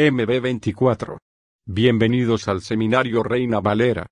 MB24. Bienvenidos al Seminario Reina Valera.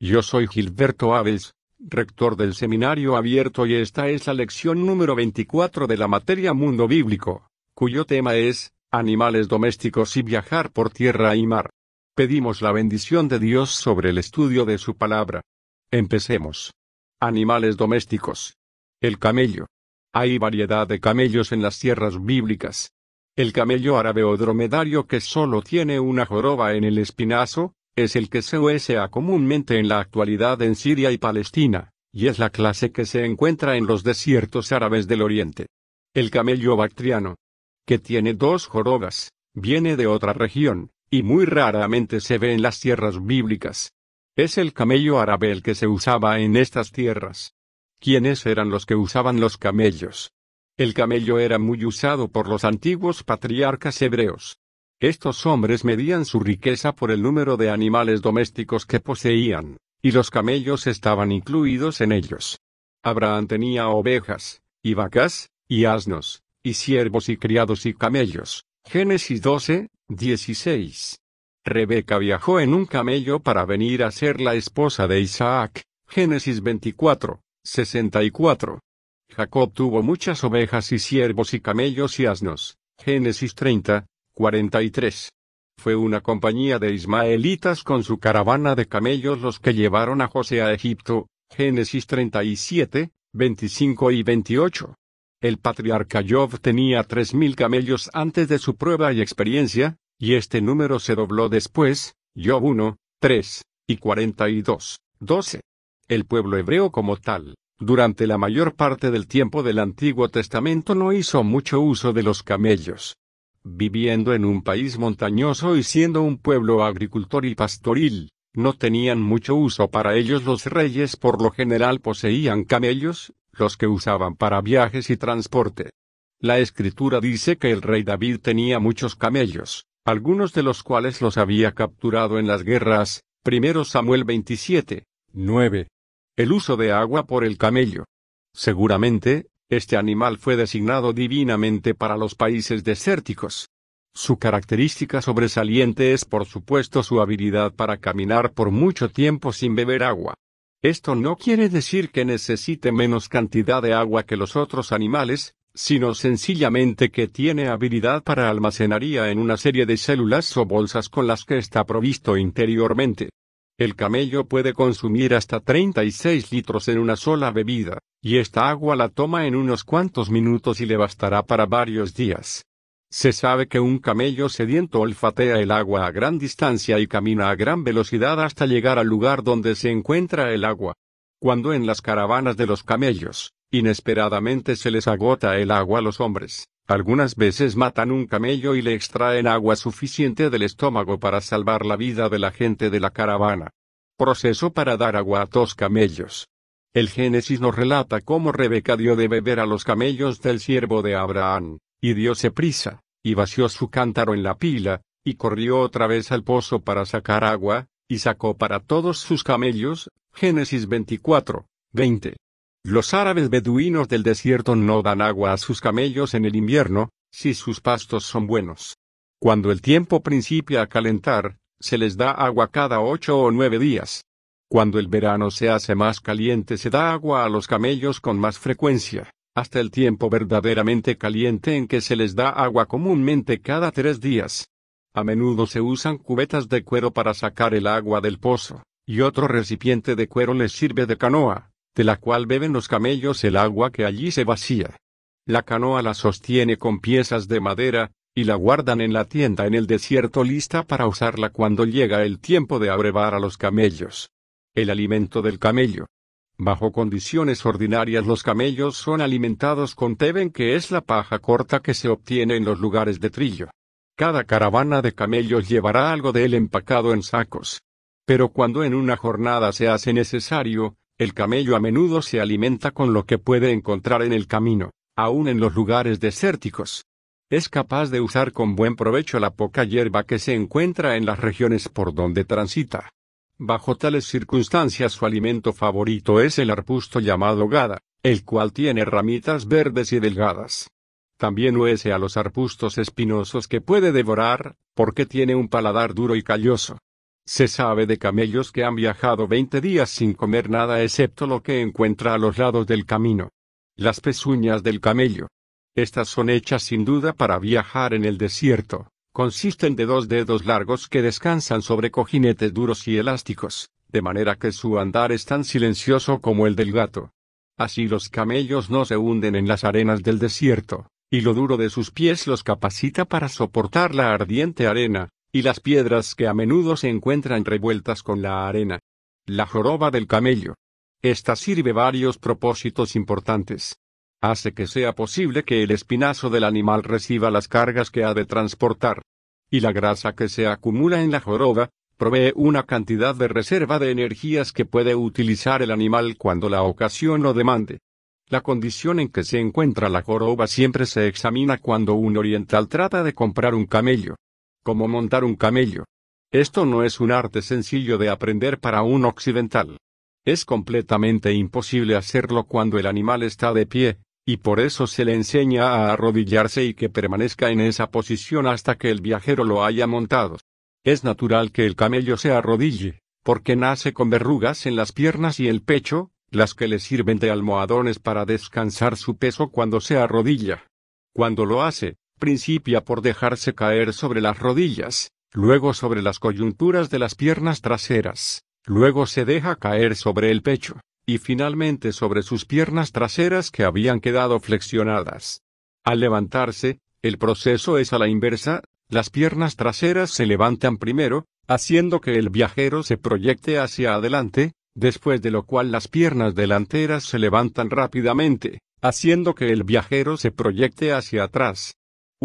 Yo soy Gilberto Aves, rector del Seminario Abierto y esta es la lección número 24 de la materia Mundo Bíblico, cuyo tema es, Animales domésticos y viajar por tierra y mar. Pedimos la bendición de Dios sobre el estudio de su palabra. Empecemos. Animales domésticos. El camello. Hay variedad de camellos en las tierras bíblicas. El camello árabe o dromedario que solo tiene una joroba en el espinazo, es el que se usa comúnmente en la actualidad en Siria y Palestina, y es la clase que se encuentra en los desiertos árabes del Oriente. El camello bactriano, que tiene dos jorobas, viene de otra región, y muy raramente se ve en las tierras bíblicas. Es el camello árabe el que se usaba en estas tierras. ¿Quiénes eran los que usaban los camellos? El camello era muy usado por los antiguos patriarcas hebreos. Estos hombres medían su riqueza por el número de animales domésticos que poseían, y los camellos estaban incluidos en ellos. Abraham tenía ovejas, y vacas, y asnos, y siervos y criados y camellos. Génesis 12, 16. Rebeca viajó en un camello para venir a ser la esposa de Isaac. Génesis 24, 64. Jacob tuvo muchas ovejas y siervos y camellos y asnos. Génesis 30, 43. Fue una compañía de ismaelitas con su caravana de camellos los que llevaron a José a Egipto. Génesis 37, 25 y 28. El patriarca Job tenía tres mil camellos antes de su prueba y experiencia, y este número se dobló después, Job 1, 3, y 42, 12. El pueblo hebreo como tal, durante la mayor parte del tiempo del Antiguo Testamento no hizo mucho uso de los camellos. Viviendo en un país montañoso y siendo un pueblo agricultor y pastoril, no tenían mucho uso para ellos los reyes por lo general poseían camellos, los que usaban para viajes y transporte. La escritura dice que el rey David tenía muchos camellos, algunos de los cuales los había capturado en las guerras, 1 Samuel 27, 9. El uso de agua por el camello. Seguramente, este animal fue designado divinamente para los países desérticos. Su característica sobresaliente es por supuesto su habilidad para caminar por mucho tiempo sin beber agua. Esto no quiere decir que necesite menos cantidad de agua que los otros animales, sino sencillamente que tiene habilidad para almacenaría en una serie de células o bolsas con las que está provisto interiormente. El camello puede consumir hasta 36 litros en una sola bebida, y esta agua la toma en unos cuantos minutos y le bastará para varios días. Se sabe que un camello sediento olfatea el agua a gran distancia y camina a gran velocidad hasta llegar al lugar donde se encuentra el agua. Cuando en las caravanas de los camellos, inesperadamente se les agota el agua a los hombres, algunas veces matan un camello y le extraen agua suficiente del estómago para salvar la vida de la gente de la caravana. Proceso para dar agua a dos camellos. El Génesis nos relata cómo Rebeca dio de beber a los camellos del siervo de Abraham, y diose prisa, y vació su cántaro en la pila, y corrió otra vez al pozo para sacar agua, y sacó para todos sus camellos. Génesis 24, 20. Los árabes beduinos del desierto no dan agua a sus camellos en el invierno, si sus pastos son buenos. Cuando el tiempo principia a calentar, se les da agua cada ocho o nueve días. Cuando el verano se hace más caliente se da agua a los camellos con más frecuencia, hasta el tiempo verdaderamente caliente en que se les da agua comúnmente cada tres días. A menudo se usan cubetas de cuero para sacar el agua del pozo, y otro recipiente de cuero les sirve de canoa, de la cual beben los camellos el agua que allí se vacía. La canoa la sostiene con piezas de madera, y la guardan en la tienda en el desierto lista para usarla cuando llega el tiempo de abrevar a los camellos. El alimento del camello. Bajo condiciones ordinarias los camellos son alimentados con teben que es la paja corta que se obtiene en los lugares de trillo. Cada caravana de camellos llevará algo de él empacado en sacos. Pero cuando en una jornada se hace necesario, el camello a menudo se alimenta con lo que puede encontrar en el camino, aun en los lugares desérticos. Es capaz de usar con buen provecho la poca hierba que se encuentra en las regiones por donde transita. Bajo tales circunstancias su alimento favorito es el arbusto llamado gada, el cual tiene ramitas verdes y delgadas. También huese a los arbustos espinosos que puede devorar, porque tiene un paladar duro y calloso. Se sabe de camellos que han viajado veinte días sin comer nada excepto lo que encuentra a los lados del camino. Las pezuñas del camello. Estas son hechas sin duda para viajar en el desierto. Consisten de dos dedos largos que descansan sobre cojinetes duros y elásticos, de manera que su andar es tan silencioso como el del gato. Así los camellos no se hunden en las arenas del desierto, y lo duro de sus pies los capacita para soportar la ardiente arena, y las piedras que a menudo se encuentran revueltas con la arena. La joroba del camello. Esta sirve varios propósitos importantes. Hace que sea posible que el espinazo del animal reciba las cargas que ha de transportar. Y la grasa que se acumula en la joroba, provee una cantidad de reserva de energías que puede utilizar el animal cuando la ocasión lo demande. La condición en que se encuentra la joroba siempre se examina cuando un oriental trata de comprar un camello como montar un camello. Esto no es un arte sencillo de aprender para un occidental. Es completamente imposible hacerlo cuando el animal está de pie, y por eso se le enseña a arrodillarse y que permanezca en esa posición hasta que el viajero lo haya montado. Es natural que el camello se arrodille, porque nace con verrugas en las piernas y el pecho, las que le sirven de almohadones para descansar su peso cuando se arrodilla. Cuando lo hace, principia por dejarse caer sobre las rodillas, luego sobre las coyunturas de las piernas traseras, luego se deja caer sobre el pecho, y finalmente sobre sus piernas traseras que habían quedado flexionadas. Al levantarse, el proceso es a la inversa, las piernas traseras se levantan primero, haciendo que el viajero se proyecte hacia adelante, después de lo cual las piernas delanteras se levantan rápidamente, haciendo que el viajero se proyecte hacia atrás.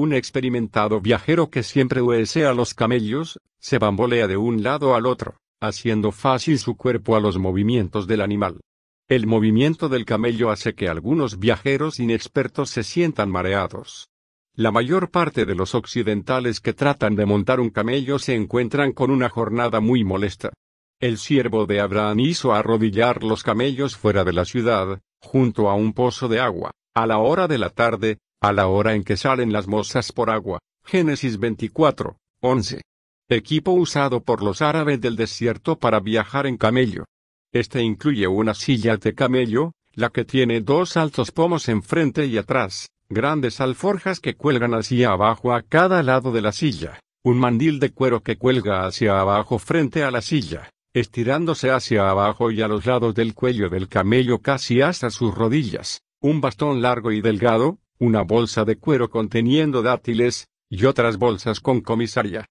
Un experimentado viajero que siempre huese a los camellos, se bambolea de un lado al otro, haciendo fácil su cuerpo a los movimientos del animal. El movimiento del camello hace que algunos viajeros inexpertos se sientan mareados. La mayor parte de los occidentales que tratan de montar un camello se encuentran con una jornada muy molesta. El siervo de Abraham hizo arrodillar los camellos fuera de la ciudad, junto a un pozo de agua, a la hora de la tarde, a la hora en que salen las mozas por agua. Génesis 24, 11. Equipo usado por los árabes del desierto para viajar en camello. Este incluye una silla de camello, la que tiene dos altos pomos enfrente y atrás, grandes alforjas que cuelgan hacia abajo a cada lado de la silla, un mandil de cuero que cuelga hacia abajo frente a la silla, estirándose hacia abajo y a los lados del cuello del camello casi hasta sus rodillas, un bastón largo y delgado, una bolsa de cuero conteniendo dátiles, y otras bolsas con comisaria.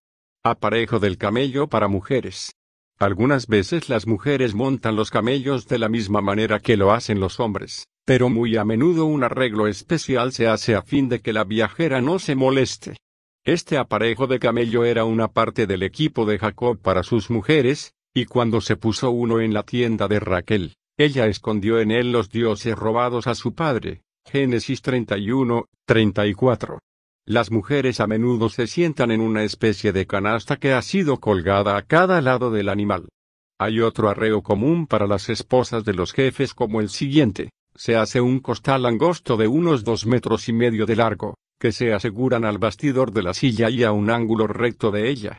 Aparejo del camello para mujeres. Algunas veces las mujeres montan los camellos de la misma manera que lo hacen los hombres, pero muy a menudo un arreglo especial se hace a fin de que la viajera no se moleste. Este aparejo de camello era una parte del equipo de Jacob para sus mujeres, y cuando se puso uno en la tienda de Raquel, ella escondió en él los dioses robados a su padre, Génesis 31, 34. Las mujeres a menudo se sientan en una especie de canasta que ha sido colgada a cada lado del animal. Hay otro arreo común para las esposas de los jefes como el siguiente. Se hace un costal angosto de unos dos metros y medio de largo, que se aseguran al bastidor de la silla y a un ángulo recto de ella.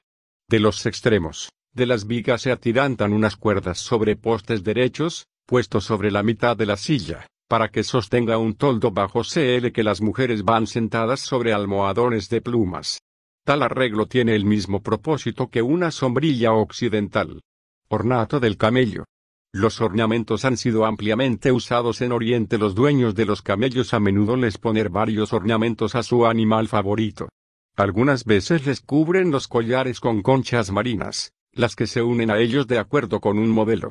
De los extremos, de las vigas se atirantan unas cuerdas sobre postes derechos, puestos sobre la mitad de la silla, para que sostenga un toldo bajo CL que las mujeres van sentadas sobre almohadones de plumas. Tal arreglo tiene el mismo propósito que una sombrilla occidental. Ornato del camello. Los ornamentos han sido ampliamente usados en Oriente. Los dueños de los camellos a menudo les ponen varios ornamentos a su animal favorito. Algunas veces les cubren los collares con conchas marinas, las que se unen a ellos de acuerdo con un modelo.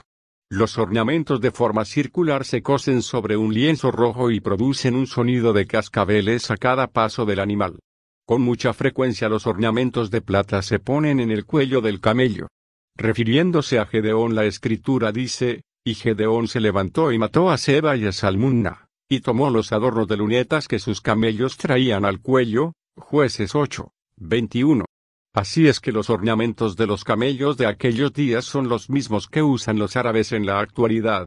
Los ornamentos de forma circular se cosen sobre un lienzo rojo y producen un sonido de cascabeles a cada paso del animal. Con mucha frecuencia los ornamentos de plata se ponen en el cuello del camello. Refiriéndose a Gedeón la escritura dice, y Gedeón se levantó y mató a Seba y a Salmunna, y tomó los adornos de lunetas que sus camellos traían al cuello, jueces 8, 21. Así es que los ornamentos de los camellos de aquellos días son los mismos que usan los árabes en la actualidad.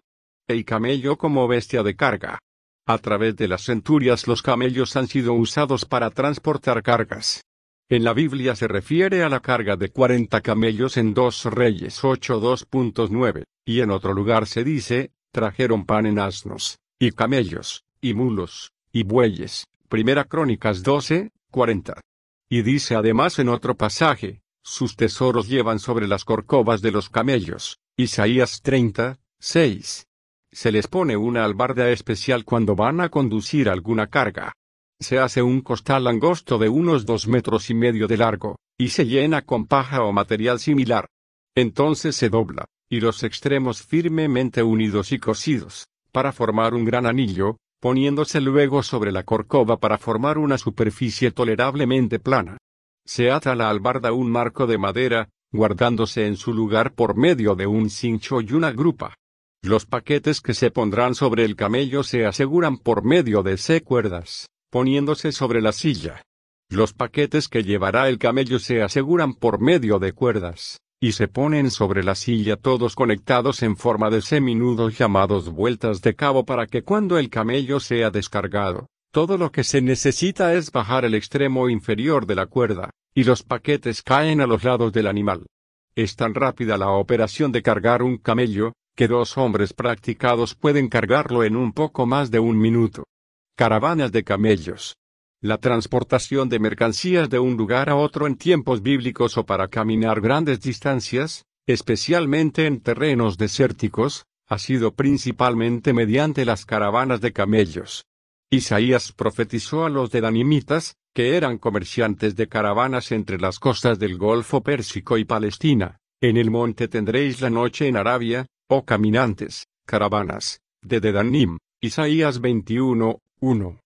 El camello como bestia de carga. A través de las centurias los camellos han sido usados para transportar cargas. En la Biblia se refiere a la carga de 40 camellos en 2 Reyes 8.2.9, y en otro lugar se dice, trajeron pan en asnos, y camellos, y mulos, y bueyes. Primera Crónicas 12, 40. Y dice además en otro pasaje, sus tesoros llevan sobre las corcovas de los camellos. Isaías 30, 6. Se les pone una albarda especial cuando van a conducir alguna carga. Se hace un costal angosto de unos dos metros y medio de largo, y se llena con paja o material similar. Entonces se dobla, y los extremos firmemente unidos y cosidos, para formar un gran anillo, poniéndose luego sobre la corcova para formar una superficie tolerablemente plana. Se ata a la albarda un marco de madera, guardándose en su lugar por medio de un cincho y una grupa. Los paquetes que se pondrán sobre el camello se aseguran por medio de C cuerdas poniéndose sobre la silla. Los paquetes que llevará el camello se aseguran por medio de cuerdas, y se ponen sobre la silla todos conectados en forma de seminudos llamados vueltas de cabo para que cuando el camello sea descargado, todo lo que se necesita es bajar el extremo inferior de la cuerda, y los paquetes caen a los lados del animal. Es tan rápida la operación de cargar un camello, que dos hombres practicados pueden cargarlo en un poco más de un minuto. Caravanas de camellos. La transportación de mercancías de un lugar a otro en tiempos bíblicos o para caminar grandes distancias, especialmente en terrenos desérticos, ha sido principalmente mediante las caravanas de camellos. Isaías profetizó a los de Danimitas, que eran comerciantes de caravanas entre las costas del Golfo Pérsico y Palestina. En el monte tendréis la noche en Arabia, oh caminantes, caravanas, de Dedanim. Isaías 21, 1.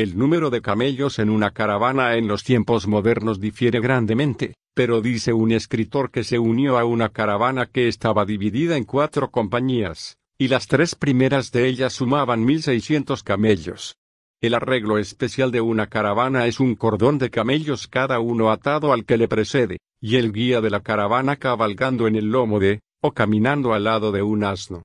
El número de camellos en una caravana en los tiempos modernos difiere grandemente, pero dice un escritor que se unió a una caravana que estaba dividida en cuatro compañías, y las tres primeras de ellas sumaban 1600 camellos. El arreglo especial de una caravana es un cordón de camellos cada uno atado al que le precede, y el guía de la caravana cabalgando en el lomo de, o caminando al lado de un asno.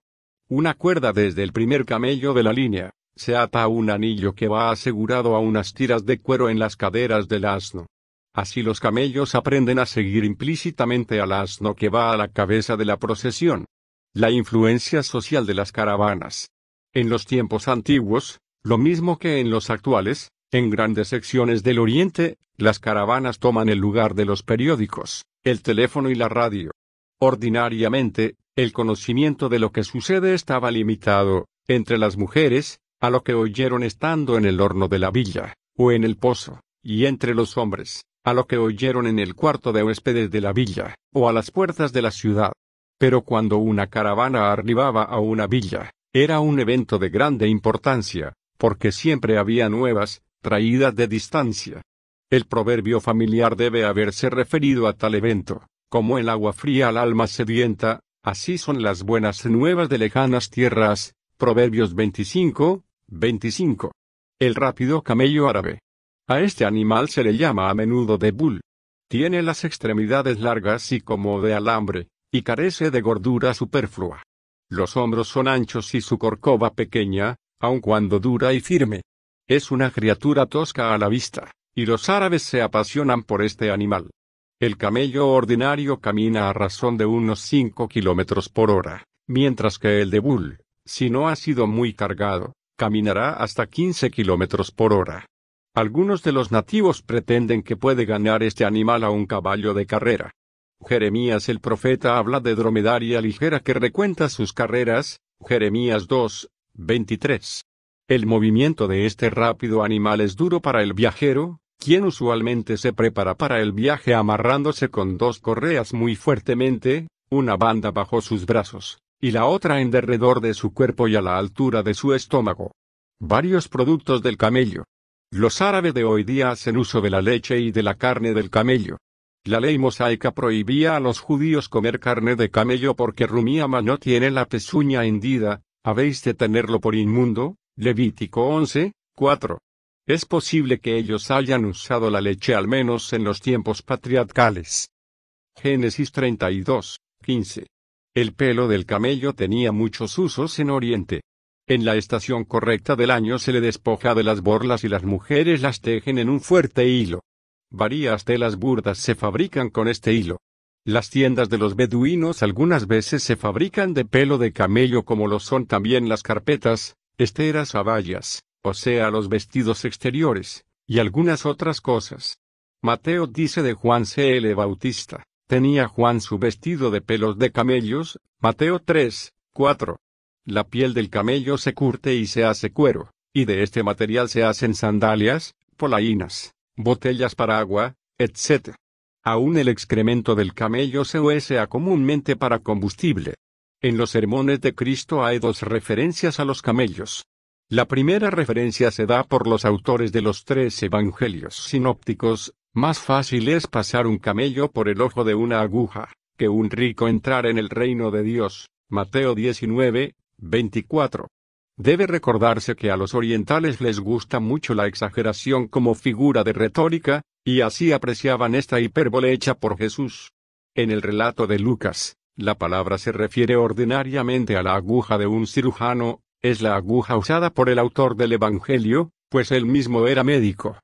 Una cuerda desde el primer camello de la línea, se ata un anillo que va asegurado a unas tiras de cuero en las caderas del asno. Así los camellos aprenden a seguir implícitamente al asno que va a la cabeza de la procesión. La influencia social de las caravanas. En los tiempos antiguos, lo mismo que en los actuales, en grandes secciones del Oriente, las caravanas toman el lugar de los periódicos, el teléfono y la radio. Ordinariamente, el conocimiento de lo que sucede estaba limitado, entre las mujeres, a lo que oyeron estando en el horno de la villa, o en el pozo, y entre los hombres, a lo que oyeron en el cuarto de huéspedes de la villa, o a las puertas de la ciudad. Pero cuando una caravana arribaba a una villa, era un evento de grande importancia, porque siempre había nuevas, traídas de distancia. El proverbio familiar debe haberse referido a tal evento, como el agua fría al alma sedienta, así son las buenas nuevas de lejanas tierras, Proverbios 25, 25. El rápido camello árabe. A este animal se le llama a menudo de bull. Tiene las extremidades largas y como de alambre, y carece de gordura superflua. Los hombros son anchos y su corcova pequeña, aun cuando dura y firme. Es una criatura tosca a la vista, y los árabes se apasionan por este animal. El camello ordinario camina a razón de unos 5 kilómetros por hora, mientras que el de bull, si no ha sido muy cargado, caminará hasta 15 kilómetros por hora. Algunos de los nativos pretenden que puede ganar este animal a un caballo de carrera. Jeremías el profeta habla de dromedaria ligera que recuenta sus carreras, Jeremías 2, 23. El movimiento de este rápido animal es duro para el viajero, quien usualmente se prepara para el viaje amarrándose con dos correas muy fuertemente, una banda bajo sus brazos, y la otra en derredor de su cuerpo y a la altura de su estómago. Varios productos del camello. Los árabes de hoy día hacen uso de la leche y de la carne del camello. La ley mosaica prohibía a los judíos comer carne de camello porque Rumiama no tiene la pezuña hendida, habéis de tenerlo por inmundo, Levítico 11, 4. Es posible que ellos hayan usado la leche al menos en los tiempos patriarcales. Génesis 32, 15. El pelo del camello tenía muchos usos en Oriente. En la estación correcta del año se le despoja de las borlas y las mujeres las tejen en un fuerte hilo. Varias telas burdas se fabrican con este hilo. Las tiendas de los beduinos algunas veces se fabrican de pelo de camello como lo son también las carpetas, esteras a vallas, o sea los vestidos exteriores, y algunas otras cosas. Mateo dice de Juan C. L. Bautista, tenía Juan su vestido de pelos de camellos, Mateo 3, 4. La piel del camello se curte y se hace cuero, y de este material se hacen sandalias, polainas, botellas para agua, etc. Aún el excremento del camello se usa comúnmente para combustible. En los sermones de Cristo hay dos referencias a los camellos. La primera referencia se da por los autores de los tres evangelios sinópticos, más fácil es pasar un camello por el ojo de una aguja, que un rico entrar en el reino de Dios. Mateo 19, 24. Debe recordarse que a los orientales les gusta mucho la exageración como figura de retórica, y así apreciaban esta hipérbole hecha por Jesús. En el relato de Lucas, la palabra se refiere ordinariamente a la aguja de un cirujano, es la aguja usada por el autor del Evangelio, pues él mismo era médico.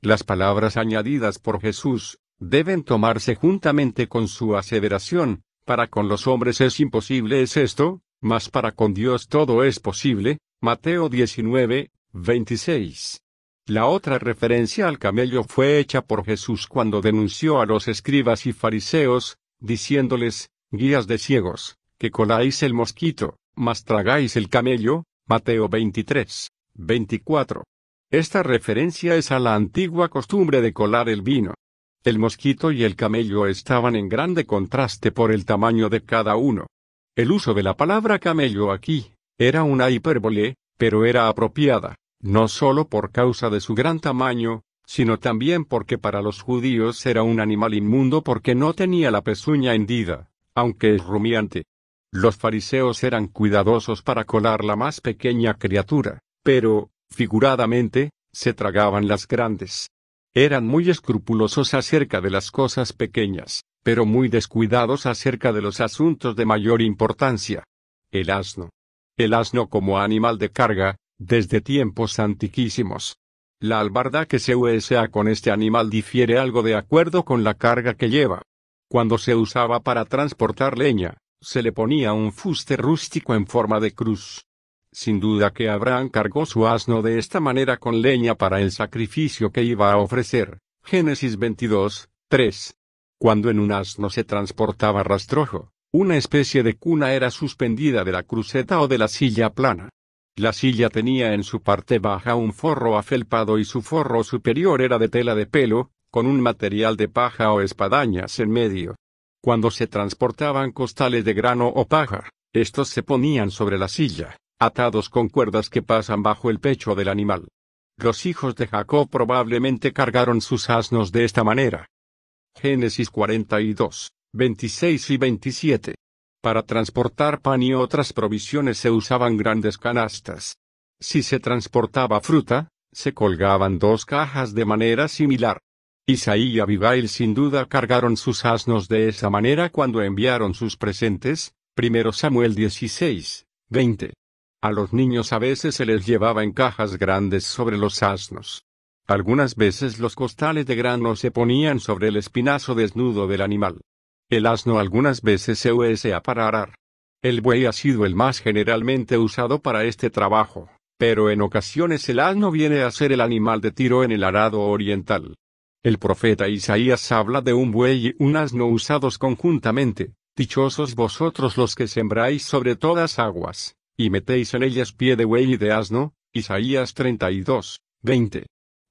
Las palabras añadidas por Jesús, deben tomarse juntamente con su aseveración, para con los hombres es imposible es esto, mas para con Dios todo es posible, Mateo 19, 26. La otra referencia al camello fue hecha por Jesús cuando denunció a los escribas y fariseos, diciéndoles, guías de ciegos, que coláis el mosquito, mas tragáis el camello, Mateo 23, 24. Esta referencia es a la antigua costumbre de colar el vino. El mosquito y el camello estaban en grande contraste por el tamaño de cada uno. El uso de la palabra camello aquí, era una hipérbole, pero era apropiada, no solo por causa de su gran tamaño, sino también porque para los judíos era un animal inmundo porque no tenía la pezuña hendida, aunque es rumiante. Los fariseos eran cuidadosos para colar la más pequeña criatura, pero, figuradamente, se tragaban las grandes. Eran muy escrupulosos acerca de las cosas pequeñas pero muy descuidados acerca de los asuntos de mayor importancia. El asno. El asno como animal de carga, desde tiempos antiquísimos. La albarda que se usa con este animal difiere algo de acuerdo con la carga que lleva. Cuando se usaba para transportar leña, se le ponía un fuste rústico en forma de cruz. Sin duda que Abraham cargó su asno de esta manera con leña para el sacrificio que iba a ofrecer. Génesis 22, 3. Cuando en un asno se transportaba rastrojo, una especie de cuna era suspendida de la cruceta o de la silla plana. La silla tenía en su parte baja un forro afelpado y su forro superior era de tela de pelo, con un material de paja o espadañas en medio. Cuando se transportaban costales de grano o paja, estos se ponían sobre la silla, atados con cuerdas que pasan bajo el pecho del animal. Los hijos de Jacob probablemente cargaron sus asnos de esta manera. Génesis 42, 26 y 27. Para transportar pan y otras provisiones se usaban grandes canastas. Si se transportaba fruta, se colgaban dos cajas de manera similar. Isaí y Abigail sin duda cargaron sus asnos de esa manera cuando enviaron sus presentes, 1 Samuel 16, 20. A los niños a veces se les llevaba en cajas grandes sobre los asnos. Algunas veces los costales de grano se ponían sobre el espinazo desnudo del animal. El asno algunas veces se usa para arar. El buey ha sido el más generalmente usado para este trabajo, Pero en ocasiones el asno viene a ser el animal de tiro en el arado oriental. El profeta Isaías habla de un buey y un asno usados conjuntamente, dichosos vosotros los que sembráis sobre todas aguas, y metéis en ellas pie de buey y de asno, Isaías 32, 20.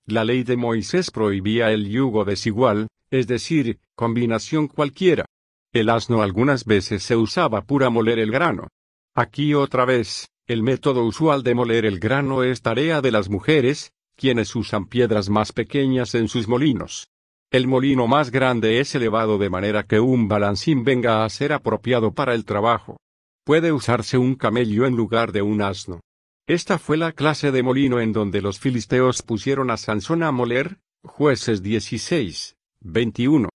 La ley de Moisés prohibía el yugo desigual, es decir, combinación cualquiera. El asno algunas veces se usaba para moler el grano. Aquí otra vez, el método usual de moler el grano es tarea de las mujeres, quienes usan piedras más pequeñas en sus molinos. El molino más grande es elevado de manera que un balancín venga a ser apropiado para el trabajo. Puede usarse un camello en lugar de un asno. Esta fue la clase de molino en donde los filisteos pusieron a Sansón a moler, jueces 16, 21.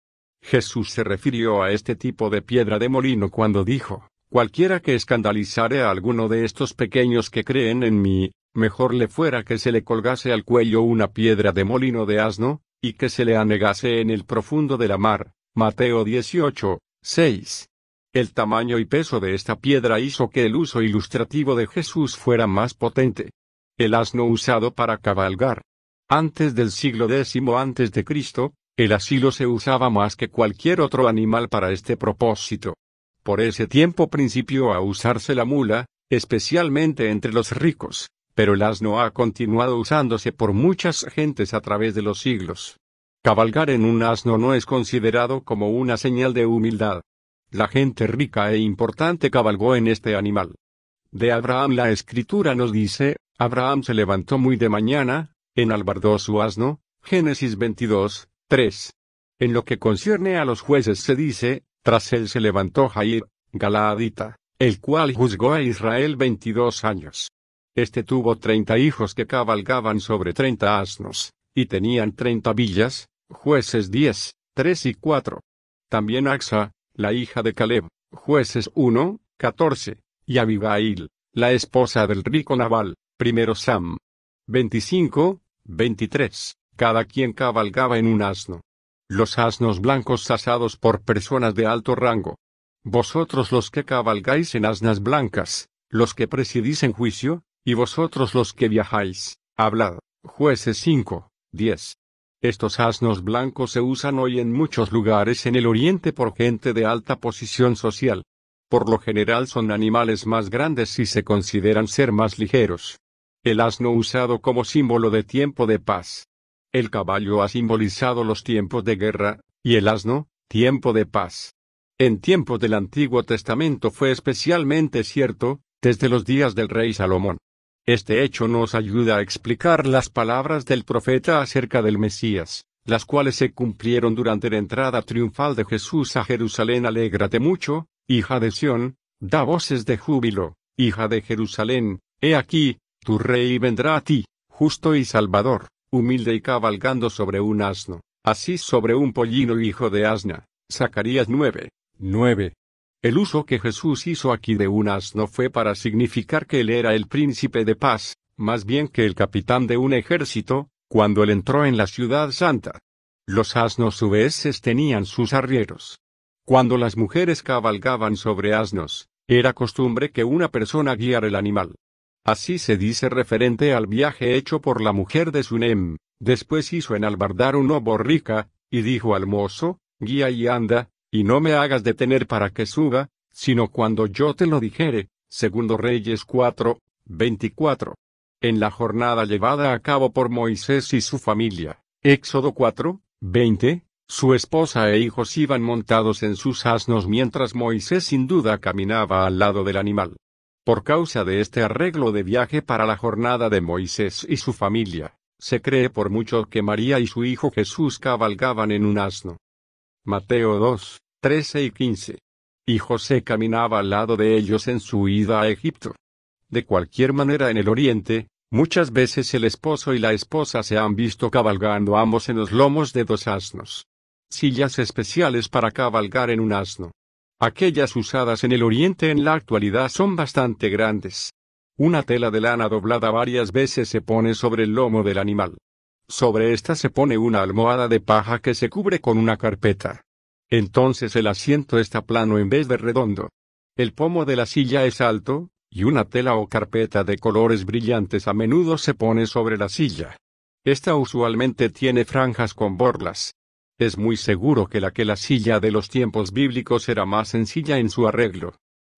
Jesús se refirió a este tipo de piedra de molino cuando dijo, cualquiera que escandalizare a alguno de estos pequeños que creen en mí, mejor le fuera que se le colgase al cuello una piedra de molino de asno, y que se le anegase en el profundo de la mar. Mateo 18, 6. El tamaño y peso de esta piedra hizo que el uso ilustrativo de Jesús fuera más potente. El asno usado para cabalgar. Antes del siglo X Cristo, el asilo se usaba más que cualquier otro animal para este propósito. Por ese tiempo principió a usarse la mula, especialmente entre los ricos, pero el asno ha continuado usándose por muchas gentes a través de los siglos. Cabalgar en un asno no es considerado como una señal de humildad. La gente rica e importante cabalgó en este animal. De Abraham la escritura nos dice, Abraham se levantó muy de mañana, enalbardó su asno, Génesis 22, 3. En lo que concierne a los jueces se dice, tras él se levantó Jair, Galaadita, el cual juzgó a Israel veintidós años. Este tuvo treinta hijos que cabalgaban sobre treinta asnos, y tenían treinta villas, jueces diez, tres y cuatro. También Axa, la hija de Caleb, jueces 1, 14, y Abigail, la esposa del rico Nabal, primero Sam. 25, 23, cada quien cabalgaba en un asno. Los asnos blancos asados por personas de alto rango. Vosotros los que cabalgáis en asnas blancas, los que presidís en juicio, y vosotros los que viajáis, hablad. Jueces 5, 10. Estos asnos blancos se usan hoy en muchos lugares en el Oriente por gente de alta posición social. Por lo general son animales más grandes y se consideran ser más ligeros. El asno usado como símbolo de tiempo de paz. El caballo ha simbolizado los tiempos de guerra, y el asno, tiempo de paz. En tiempos del Antiguo Testamento fue especialmente cierto, desde los días del rey Salomón. Este hecho nos ayuda a explicar las palabras del profeta acerca del Mesías, las cuales se cumplieron durante la entrada triunfal de Jesús a Jerusalén. Alégrate mucho, hija de Sión, da voces de júbilo, hija de Jerusalén, he aquí, tu rey vendrá a ti, justo y salvador, humilde y cabalgando sobre un asno, así sobre un pollino hijo de asna. Zacarías 9, 9. El uso que Jesús hizo aquí de un asno fue para significar que él era el príncipe de paz, más bien que el capitán de un ejército, cuando él entró en la ciudad santa. Los asnos su veces tenían sus arrieros. Cuando las mujeres cabalgaban sobre asnos, era costumbre que una persona guiara el animal. Así se dice referente al viaje hecho por la mujer de Sunem. Después hizo enalbardar un borrica, y dijo al mozo, guía y anda, y no me hagas detener para que suba, sino cuando yo te lo dijere. Segundo Reyes 4, 24. En la jornada llevada a cabo por Moisés y su familia, Éxodo 4, 20, su esposa e hijos iban montados en sus asnos mientras Moisés sin duda caminaba al lado del animal. Por causa de este arreglo de viaje para la jornada de Moisés y su familia, se cree por mucho que María y su hijo Jesús cabalgaban en un asno. Mateo 2, 13 y 15. Y José caminaba al lado de ellos en su ida a Egipto. De cualquier manera en el Oriente, muchas veces el esposo y la esposa se han visto cabalgando ambos en los lomos de dos asnos. Sillas especiales para cabalgar en un asno. Aquellas usadas en el Oriente en la actualidad son bastante grandes. Una tela de lana doblada varias veces se pone sobre el lomo del animal. Sobre esta se pone una almohada de paja que se cubre con una carpeta. Entonces el asiento está plano en vez de redondo. El pomo de la silla es alto, y una tela o carpeta de colores brillantes a menudo se pone sobre la silla. Esta usualmente tiene franjas con borlas. Es muy seguro que la que la silla de los tiempos bíblicos era más sencilla en su arreglo.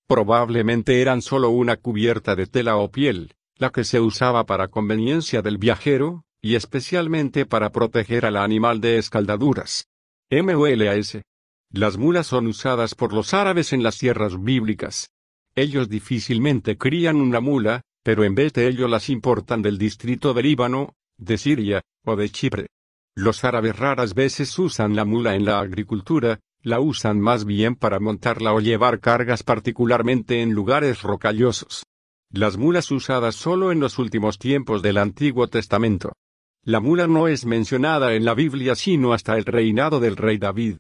Probablemente eran solo una cubierta de tela o piel, la que se usaba para conveniencia del viajero, y especialmente para proteger al animal de escaldaduras. MULAS. Las mulas son usadas por los árabes en las tierras bíblicas. Ellos difícilmente crían una mula, pero en vez de ello las importan del distrito de Líbano, de Siria, o de Chipre. Los árabes raras veces usan la mula en la agricultura, la usan más bien para montarla o llevar cargas particularmente en lugares rocallosos. Las mulas usadas solo en los últimos tiempos del Antiguo Testamento. La mula no es mencionada en la Biblia sino hasta el reinado del rey David.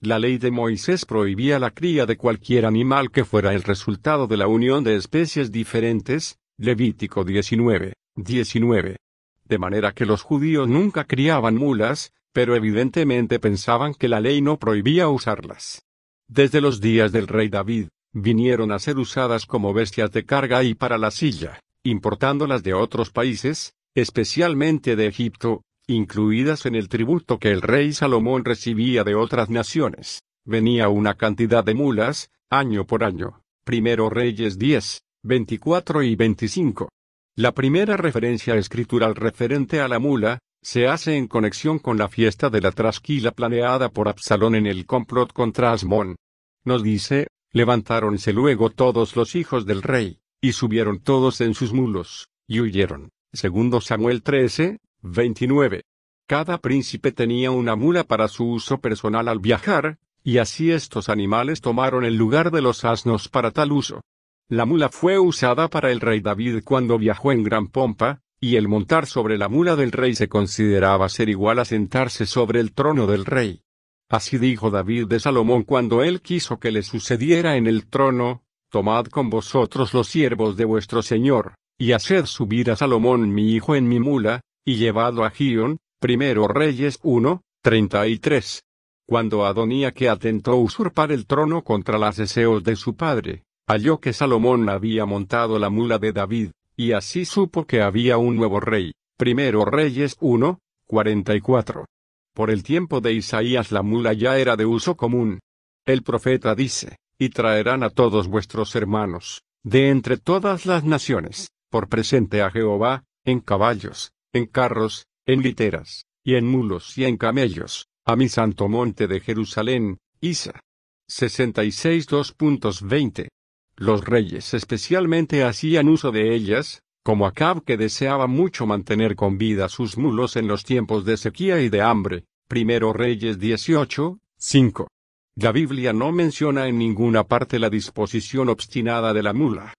La ley de Moisés prohibía la cría de cualquier animal que fuera el resultado de la unión de especies diferentes, Levítico 19, 19 de manera que los judíos nunca criaban mulas, pero evidentemente pensaban que la ley no prohibía usarlas. Desde los días del rey David, vinieron a ser usadas como bestias de carga y para la silla, importándolas de otros países, especialmente de Egipto, incluidas en el tributo que el rey Salomón recibía de otras naciones. Venía una cantidad de mulas, año por año. Primero Reyes 10, 24 y 25. La primera referencia escritural referente a la mula, se hace en conexión con la fiesta de la trasquila planeada por Absalón en el complot contra Asmón. Nos dice, levantáronse luego todos los hijos del rey, y subieron todos en sus mulos, y huyeron. Segundo Samuel 13, 29. Cada príncipe tenía una mula para su uso personal al viajar, y así estos animales tomaron el lugar de los asnos para tal uso. La mula fue usada para el rey David cuando viajó en gran pompa, y el montar sobre la mula del rey se consideraba ser igual a sentarse sobre el trono del rey. Así dijo David de Salomón cuando él quiso que le sucediera en el trono, Tomad con vosotros los siervos de vuestro señor, y haced subir a Salomón mi hijo en mi mula, y llevadlo a Gion, primero Reyes 1, 33. Cuando Adonía que atentó usurpar el trono contra los deseos de su padre, halló que Salomón había montado la mula de David, y así supo que había un nuevo rey. Primero Reyes 1, 44. Por el tiempo de Isaías la mula ya era de uso común. El profeta dice, y traerán a todos vuestros hermanos, de entre todas las naciones, por presente a Jehová, en caballos, en carros, en literas, y en mulos y en camellos, a mi santo monte de Jerusalén, Isa. 66 2.20. Los reyes especialmente hacían uso de ellas, como Acab que deseaba mucho mantener con vida sus mulos en los tiempos de sequía y de hambre. Primero Reyes 18, 5. La Biblia no menciona en ninguna parte la disposición obstinada de la mula.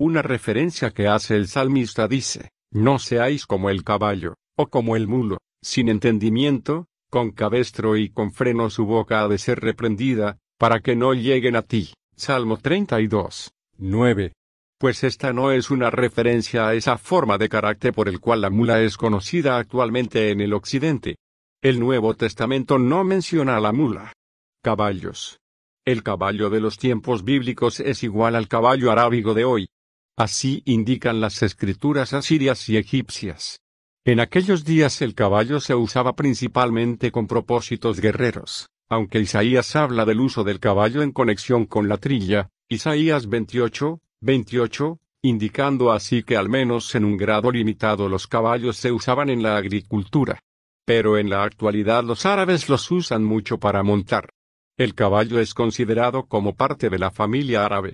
Una referencia que hace el salmista dice, no seáis como el caballo, o como el mulo, sin entendimiento, con cabestro y con freno su boca ha de ser reprendida, para que no lleguen a ti. Salmo 32, 9. Pues esta no es una referencia a esa forma de carácter por el cual la mula es conocida actualmente en el occidente. El Nuevo Testamento no menciona a la mula. Caballos. El caballo de los tiempos bíblicos es igual al caballo arábigo de hoy. Así indican las escrituras asirias y egipcias. En aquellos días el caballo se usaba principalmente con propósitos guerreros aunque Isaías habla del uso del caballo en conexión con la trilla, Isaías 28, 28, indicando así que al menos en un grado limitado los caballos se usaban en la agricultura. Pero en la actualidad los árabes los usan mucho para montar. El caballo es considerado como parte de la familia árabe.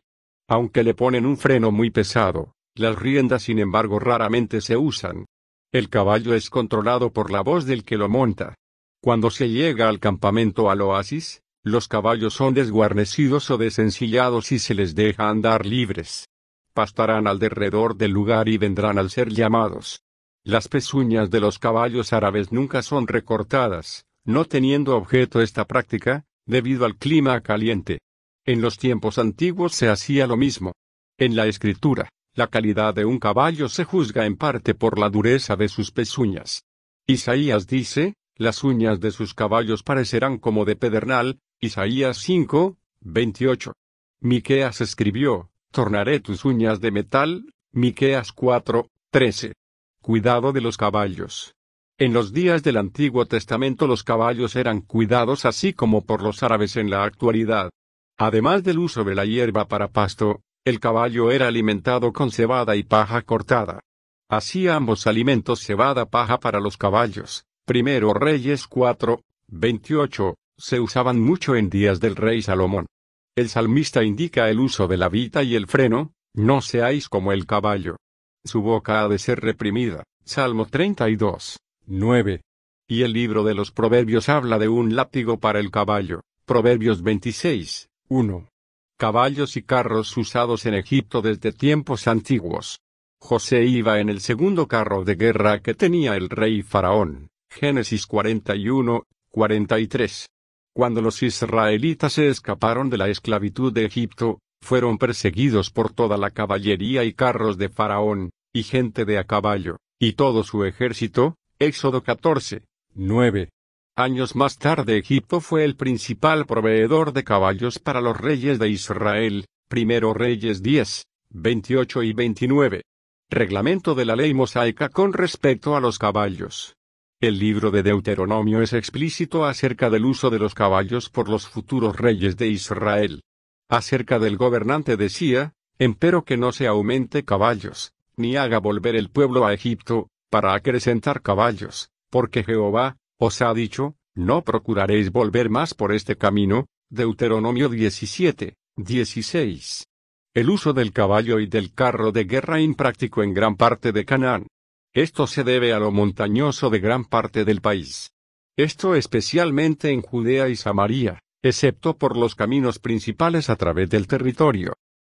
Aunque le ponen un freno muy pesado, las riendas sin embargo raramente se usan. El caballo es controlado por la voz del que lo monta. Cuando se llega al campamento al oasis, los caballos son desguarnecidos o desencillados y se les deja andar libres. Pastarán alrededor del lugar y vendrán al ser llamados. Las pezuñas de los caballos árabes nunca son recortadas, no teniendo objeto esta práctica, debido al clima caliente. En los tiempos antiguos se hacía lo mismo. En la escritura, la calidad de un caballo se juzga en parte por la dureza de sus pezuñas. Isaías dice, las uñas de sus caballos parecerán como de pedernal, Isaías 5, 28. Miqueas escribió, tornaré tus uñas de metal, Miqueas 4, 13. Cuidado de los caballos. En los días del Antiguo Testamento los caballos eran cuidados así como por los árabes en la actualidad. Además del uso de la hierba para pasto, el caballo era alimentado con cebada y paja cortada. Así ambos alimentos cebada-paja para los caballos. Primero Reyes 4, 28, se usaban mucho en días del rey Salomón. El salmista indica el uso de la vita y el freno, no seáis como el caballo. Su boca ha de ser reprimida. Salmo 32, 9. Y el libro de los Proverbios habla de un látigo para el caballo. Proverbios 26, 1. Caballos y carros usados en Egipto desde tiempos antiguos. José iba en el segundo carro de guerra que tenía el rey Faraón. Génesis 41, 43. Cuando los israelitas se escaparon de la esclavitud de Egipto, fueron perseguidos por toda la caballería y carros de Faraón, y gente de a caballo, y todo su ejército. Éxodo 14, 9. Años más tarde Egipto fue el principal proveedor de caballos para los reyes de Israel, primero Reyes 10, 28 y 29. Reglamento de la ley mosaica con respecto a los caballos. El libro de Deuteronomio es explícito acerca del uso de los caballos por los futuros reyes de Israel. Acerca del gobernante decía, empero que no se aumente caballos, ni haga volver el pueblo a Egipto, para acrecentar caballos, porque Jehová, os ha dicho, no procuraréis volver más por este camino. Deuteronomio 17, 16 el uso del caballo y del carro de guerra impráctico en gran parte de Canaán. Esto se debe a lo montañoso de gran parte del país. Esto especialmente en Judea y Samaria, excepto por los caminos principales a través del territorio.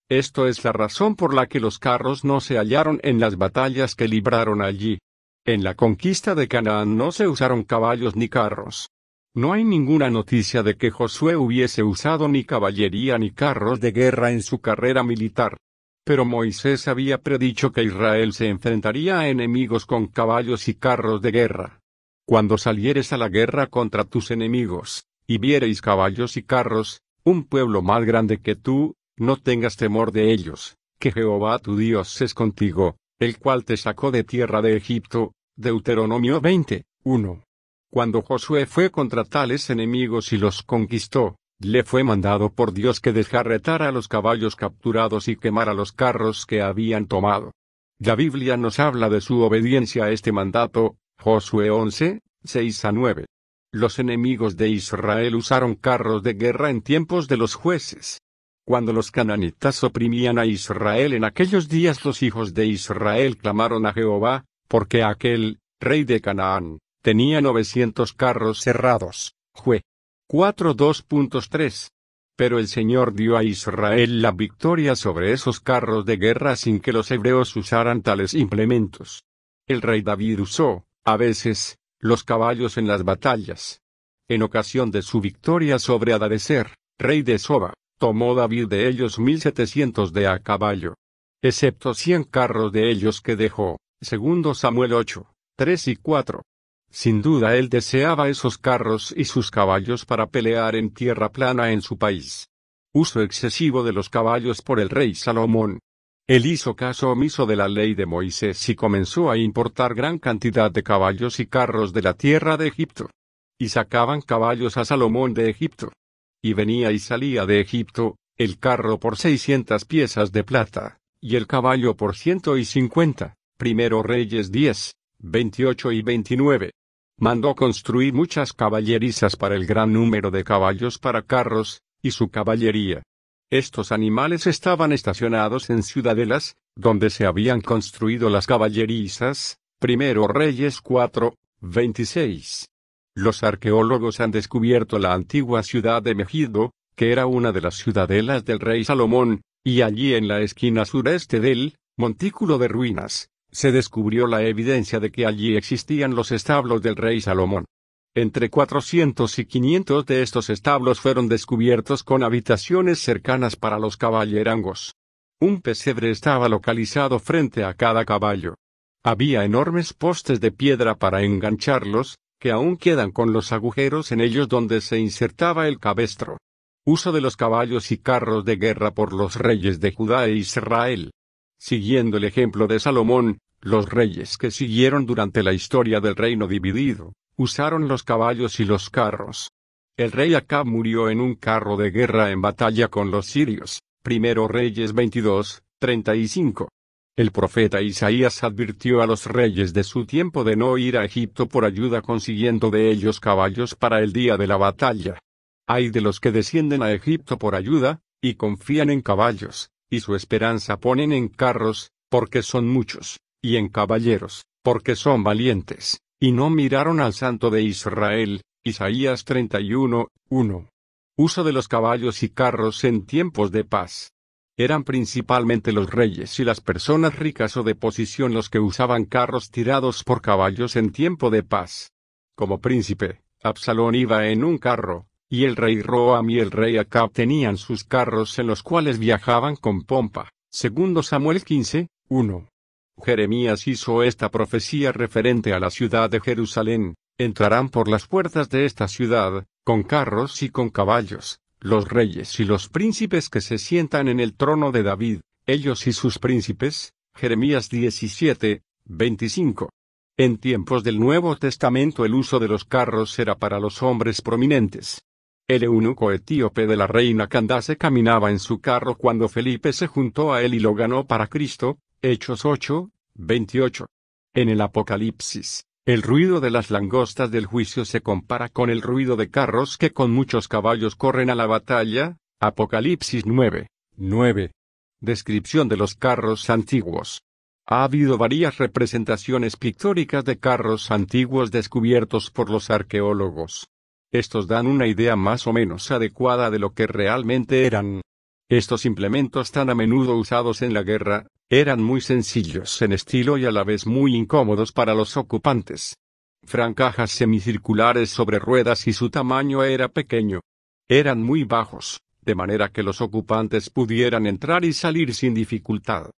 Esto es la razón por la que los carros no se hallaron en las batallas que libraron allí. En la conquista de Canaán no se usaron caballos ni carros. No hay ninguna noticia de que Josué hubiese usado ni caballería ni carros de guerra en su carrera militar. Pero Moisés había predicho que Israel se enfrentaría a enemigos con caballos y carros de guerra. Cuando salieres a la guerra contra tus enemigos, y viereis caballos y carros, un pueblo más grande que tú, no tengas temor de ellos, que Jehová tu Dios es contigo, el cual te sacó de tierra de Egipto. Deuteronomio 20, 1. Cuando Josué fue contra tales enemigos y los conquistó, le fue mandado por Dios que desjarretara a los caballos capturados y quemara los carros que habían tomado. La Biblia nos habla de su obediencia a este mandato, Josué 11, 6 a 9. Los enemigos de Israel usaron carros de guerra en tiempos de los jueces. Cuando los cananitas oprimían a Israel en aquellos días los hijos de Israel clamaron a Jehová, porque aquel, rey de Canaán, tenía 900 carros cerrados. Jue. 4.2.3. Pero el Señor dio a Israel la victoria sobre esos carros de guerra sin que los hebreos usaran tales implementos. El rey David usó, a veces, los caballos en las batallas. En ocasión de su victoria sobre Adarecer, rey de Soba, tomó David de ellos mil setecientos de a caballo. Excepto cien carros de ellos que dejó, segundo Samuel 8, 3 y 4. Sin duda él deseaba esos carros y sus caballos para pelear en tierra plana en su país. Uso excesivo de los caballos por el rey Salomón. Él hizo caso omiso de la ley de Moisés y comenzó a importar gran cantidad de caballos y carros de la tierra de Egipto. Y sacaban caballos a Salomón de Egipto. Y venía y salía de Egipto, el carro por seiscientas piezas de plata, y el caballo por ciento y cincuenta. Primero Reyes 10, 28 y 29 mandó construir muchas caballerizas para el gran número de caballos para carros, y su caballería. Estos animales estaban estacionados en ciudadelas, donde se habían construido las caballerizas, primero Reyes 4, 26. Los arqueólogos han descubierto la antigua ciudad de Megido, que era una de las ciudadelas del rey Salomón, y allí en la esquina sureste del montículo de ruinas, se descubrió la evidencia de que allí existían los establos del rey Salomón. Entre 400 y 500 de estos establos fueron descubiertos con habitaciones cercanas para los caballerangos. Un pesebre estaba localizado frente a cada caballo. Había enormes postes de piedra para engancharlos, que aún quedan con los agujeros en ellos donde se insertaba el cabestro. Uso de los caballos y carros de guerra por los reyes de Judá e Israel. Siguiendo el ejemplo de Salomón, los reyes que siguieron durante la historia del reino dividido, usaron los caballos y los carros. El rey Acab murió en un carro de guerra en batalla con los sirios. Primero Reyes 22, 35. El profeta Isaías advirtió a los reyes de su tiempo de no ir a Egipto por ayuda consiguiendo de ellos caballos para el día de la batalla. Hay de los que descienden a Egipto por ayuda, y confían en caballos, y su esperanza ponen en carros, porque son muchos, y en caballeros, porque son valientes, y no miraron al Santo de Israel. Isaías 31, 1. Uso de los caballos y carros en tiempos de paz. Eran principalmente los reyes y las personas ricas o de posición los que usaban carros tirados por caballos en tiempo de paz. Como príncipe, Absalón iba en un carro, y el rey Roam y el rey Acab tenían sus carros en los cuales viajaban con pompa. Segundo Samuel 15, 1. Jeremías hizo esta profecía referente a la ciudad de Jerusalén, entrarán por las puertas de esta ciudad, con carros y con caballos, los reyes y los príncipes que se sientan en el trono de David, ellos y sus príncipes, Jeremías 17, 25. En tiempos del Nuevo Testamento el uso de los carros era para los hombres prominentes. El eunuco etíope de la reina Candace caminaba en su carro cuando Felipe se juntó a él y lo ganó para Cristo, Hechos 8, 28. En el Apocalipsis, el ruido de las langostas del juicio se compara con el ruido de carros que con muchos caballos corren a la batalla. Apocalipsis 9, 9. Descripción de los carros antiguos. Ha habido varias representaciones pictóricas de carros antiguos descubiertos por los arqueólogos. Estos dan una idea más o menos adecuada de lo que realmente eran. Estos implementos tan a menudo usados en la guerra, eran muy sencillos en estilo y a la vez muy incómodos para los ocupantes. Francajas semicirculares sobre ruedas y su tamaño era pequeño. Eran muy bajos, de manera que los ocupantes pudieran entrar y salir sin dificultad.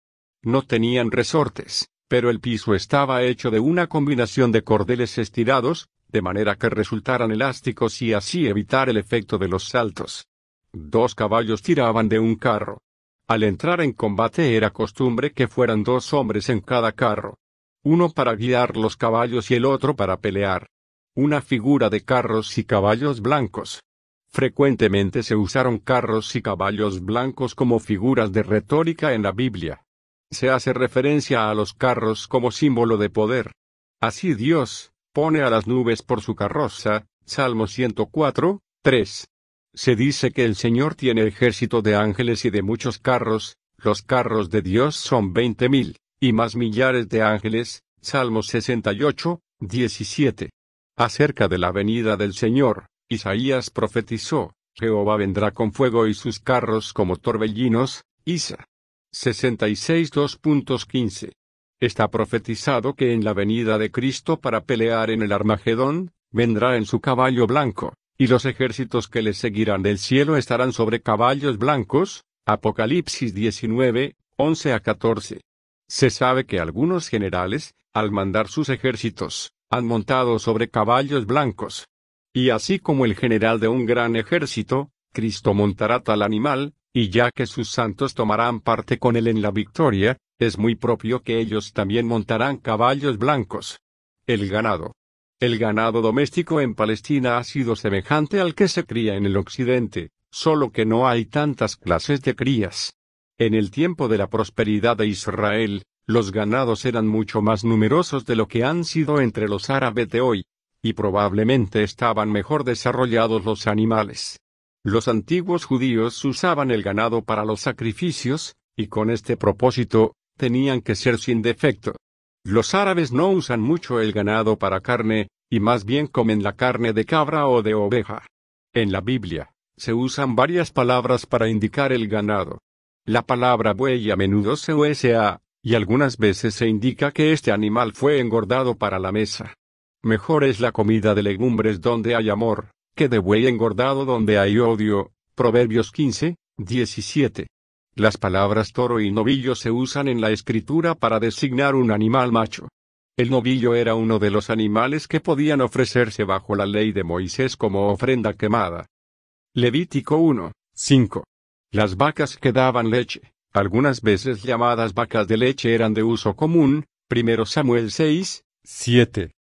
No tenían resortes, pero el piso estaba hecho de una combinación de cordeles estirados, de manera que resultaran elásticos y así evitar el efecto de los saltos. Dos caballos tiraban de un carro. Al entrar en combate era costumbre que fueran dos hombres en cada carro. Uno para guiar los caballos y el otro para pelear. Una figura de carros y caballos blancos. Frecuentemente se usaron carros y caballos blancos como figuras de retórica en la Biblia. Se hace referencia a los carros como símbolo de poder. Así Dios, pone a las nubes por su carroza, Salmo 104, 3. Se dice que el Señor tiene ejército de ángeles y de muchos carros, los carros de Dios son veinte mil, y más millares de ángeles, Salmo 68, 17. Acerca de la venida del Señor, Isaías profetizó, Jehová vendrá con fuego y sus carros como torbellinos, Isa. 66 2.15. Está profetizado que en la venida de Cristo para pelear en el Armagedón, vendrá en su caballo blanco, y los ejércitos que le seguirán del cielo estarán sobre caballos blancos. Apocalipsis 19, 11 a 14. Se sabe que algunos generales, al mandar sus ejércitos, han montado sobre caballos blancos. Y así como el general de un gran ejército, Cristo montará tal animal, y ya que sus santos tomarán parte con él en la victoria, es muy propio que ellos también montarán caballos blancos. El ganado. El ganado doméstico en Palestina ha sido semejante al que se cría en el occidente, solo que no hay tantas clases de crías. En el tiempo de la prosperidad de Israel, los ganados eran mucho más numerosos de lo que han sido entre los árabes de hoy, y probablemente estaban mejor desarrollados los animales. Los antiguos judíos usaban el ganado para los sacrificios, y con este propósito, tenían que ser sin defecto. Los árabes no usan mucho el ganado para carne, y más bien comen la carne de cabra o de oveja. En la Biblia, se usan varias palabras para indicar el ganado. La palabra buey a menudo se usa, y algunas veces se indica que este animal fue engordado para la mesa. Mejor es la comida de legumbres donde hay amor, que de buey engordado donde hay odio. Proverbios 15, 17. Las palabras toro y novillo se usan en la escritura para designar un animal macho. El novillo era uno de los animales que podían ofrecerse bajo la ley de Moisés como ofrenda quemada. Levítico 1, 5. Las vacas que daban leche, algunas veces llamadas vacas de leche eran de uso común, 1 Samuel 6, 7.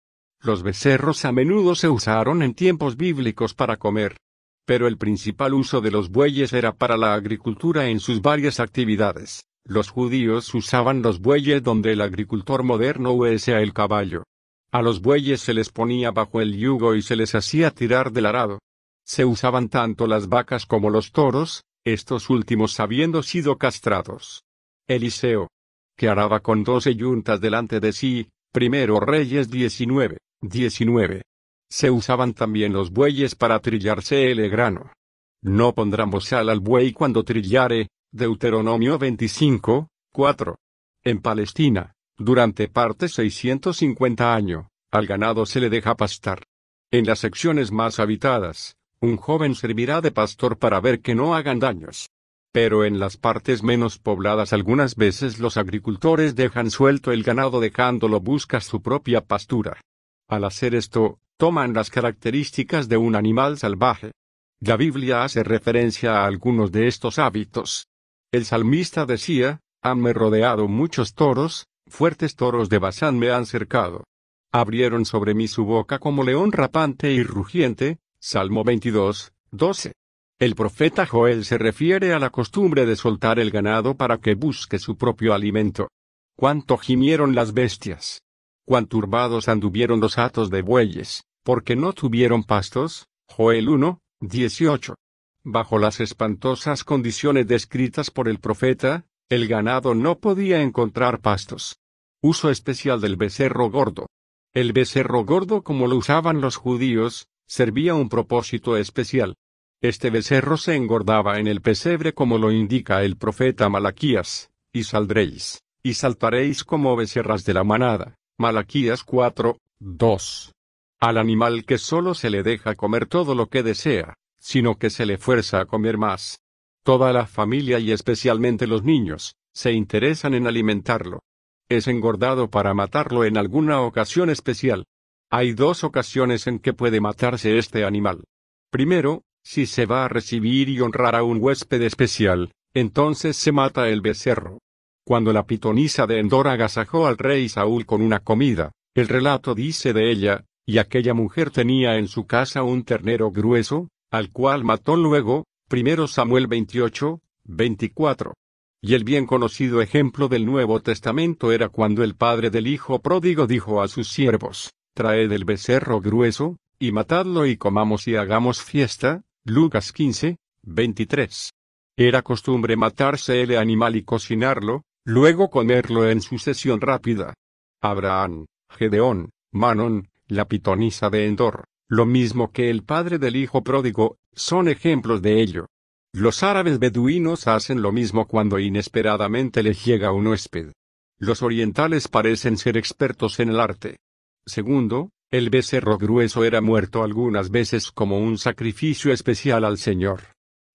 Los becerros a menudo se usaron en tiempos bíblicos para comer. Pero el principal uso de los bueyes era para la agricultura en sus varias actividades. Los judíos usaban los bueyes donde el agricultor moderno usa el caballo. A los bueyes se les ponía bajo el yugo y se les hacía tirar del arado. Se usaban tanto las vacas como los toros, estos últimos habiendo sido castrados. Eliseo, que araba con doce yuntas delante de sí, primero Reyes 19, 19. Se usaban también los bueyes para trillarse el grano. No pondrán bozal al buey cuando trillare, Deuteronomio 25, 4. En Palestina, durante parte 650 años, al ganado se le deja pastar. En las secciones más habitadas, un joven servirá de pastor para ver que no hagan daños. Pero en las partes menos pobladas algunas veces los agricultores dejan suelto el ganado dejándolo buscar su propia pastura. Al hacer esto, toman las características de un animal salvaje. La Biblia hace referencia a algunos de estos hábitos. El salmista decía, hanme rodeado muchos toros, fuertes toros de Basán me han cercado. Abrieron sobre mí su boca como león rapante y rugiente. Salmo 22, 12. El profeta Joel se refiere a la costumbre de soltar el ganado para que busque su propio alimento. Cuánto gimieron las bestias. Cuán turbados anduvieron los atos de bueyes, porque no tuvieron pastos. Joel 1, 18. Bajo las espantosas condiciones descritas por el profeta, el ganado no podía encontrar pastos. Uso especial del becerro gordo. El becerro gordo como lo usaban los judíos, servía un propósito especial. Este becerro se engordaba en el pesebre como lo indica el profeta Malaquías, y saldréis, y saltaréis como becerras de la manada. Malaquías 4, 2. Al animal que solo se le deja comer todo lo que desea, sino que se le fuerza a comer más. Toda la familia y especialmente los niños, se interesan en alimentarlo. Es engordado para matarlo en alguna ocasión especial. Hay dos ocasiones en que puede matarse este animal. Primero, si se va a recibir y honrar a un huésped especial, entonces se mata el becerro. Cuando la pitonisa de Endor agasajó al rey Saúl con una comida, el relato dice de ella, y aquella mujer tenía en su casa un ternero grueso, al cual mató luego, primero Samuel 28, 24. Y el bien conocido ejemplo del Nuevo Testamento era cuando el padre del hijo pródigo dijo a sus siervos, Traed el becerro grueso, y matadlo y comamos y hagamos fiesta, Lucas 15, 23. Era costumbre matarse el animal y cocinarlo, luego comerlo en sucesión rápida. Abraham, Gedeón, Manon, la pitonisa de Endor, lo mismo que el padre del hijo pródigo, son ejemplos de ello. Los árabes beduinos hacen lo mismo cuando inesperadamente les llega un huésped. Los orientales parecen ser expertos en el arte. Segundo, el becerro grueso era muerto algunas veces como un sacrificio especial al Señor.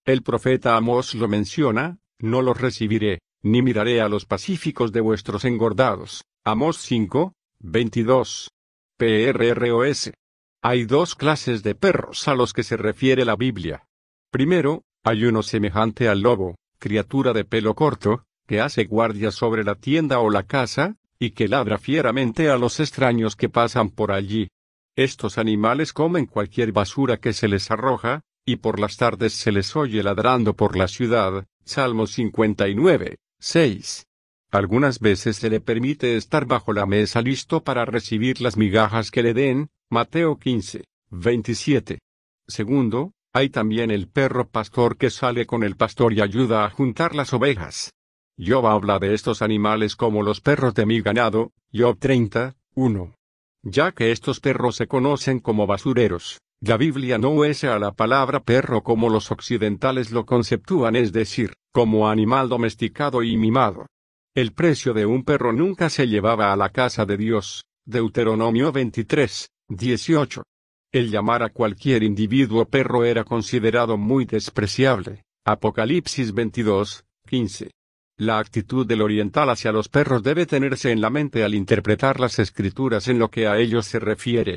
El profeta Amós lo menciona, no los recibiré, ni miraré a los pacíficos de vuestros engordados. Amós 5, 22. PRROS. Hay dos clases de perros a los que se refiere la Biblia. Primero, hay uno semejante al lobo, criatura de pelo corto, que hace guardia sobre la tienda o la casa, y que ladra fieramente a los extraños que pasan por allí. Estos animales comen cualquier basura que se les arroja, y por las tardes se les oye ladrando por la ciudad. Salmo 59, 6. Algunas veces se le permite estar bajo la mesa listo para recibir las migajas que le den, Mateo 15, 27. Segundo, hay también el perro pastor que sale con el pastor y ayuda a juntar las ovejas. Job habla de estos animales como los perros de mi ganado, Job 30, 1. Ya que estos perros se conocen como basureros, la Biblia no usa a la palabra perro como los occidentales lo conceptúan, es decir, como animal domesticado y mimado. El precio de un perro nunca se llevaba a la casa de Dios. Deuteronomio 23, 18. El llamar a cualquier individuo perro era considerado muy despreciable. Apocalipsis 22, 15. La actitud del oriental hacia los perros debe tenerse en la mente al interpretar las escrituras en lo que a ellos se refiere.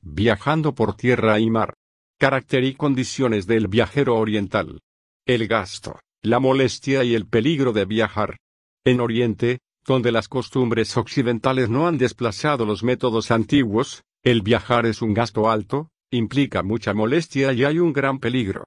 Viajando por tierra y mar. Carácter y condiciones del viajero oriental. El gasto, la molestia y el peligro de viajar. En Oriente, donde las costumbres occidentales no han desplazado los métodos antiguos, el viajar es un gasto alto, implica mucha molestia y hay un gran peligro.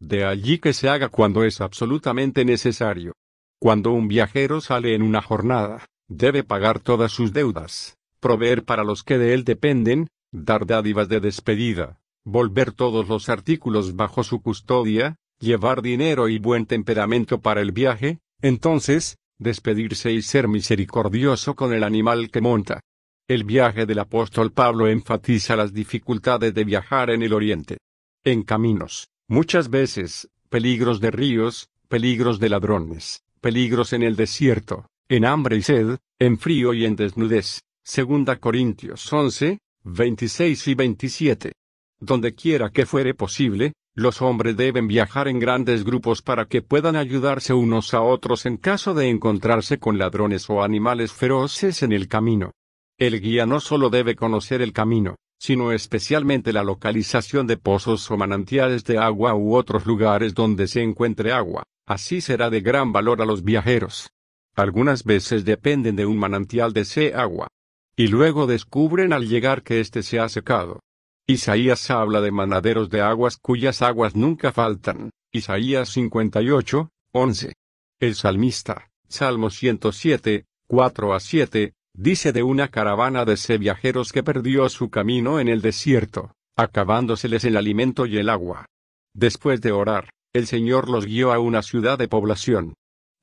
De allí que se haga cuando es absolutamente necesario. Cuando un viajero sale en una jornada, debe pagar todas sus deudas, proveer para los que de él dependen, dar dádivas de despedida, volver todos los artículos bajo su custodia, llevar dinero y buen temperamento para el viaje, entonces, despedirse y ser misericordioso con el animal que monta. El viaje del apóstol Pablo enfatiza las dificultades de viajar en el Oriente. En caminos, muchas veces, peligros de ríos, peligros de ladrones, peligros en el desierto, en hambre y sed, en frío y en desnudez. Segunda Corintios 11, 26 y 27. Donde quiera que fuere posible, los hombres deben viajar en grandes grupos para que puedan ayudarse unos a otros en caso de encontrarse con ladrones o animales feroces en el camino. El guía no solo debe conocer el camino, sino especialmente la localización de pozos o manantiales de agua u otros lugares donde se encuentre agua. Así será de gran valor a los viajeros. Algunas veces dependen de un manantial de ese agua. Y luego descubren al llegar que éste se ha secado. Isaías habla de manaderos de aguas cuyas aguas nunca faltan. Isaías 58, 11. El salmista, Salmo 107, 4 a 7, dice de una caravana de C viajeros que perdió su camino en el desierto, acabándoseles el alimento y el agua. Después de orar, el Señor los guió a una ciudad de población.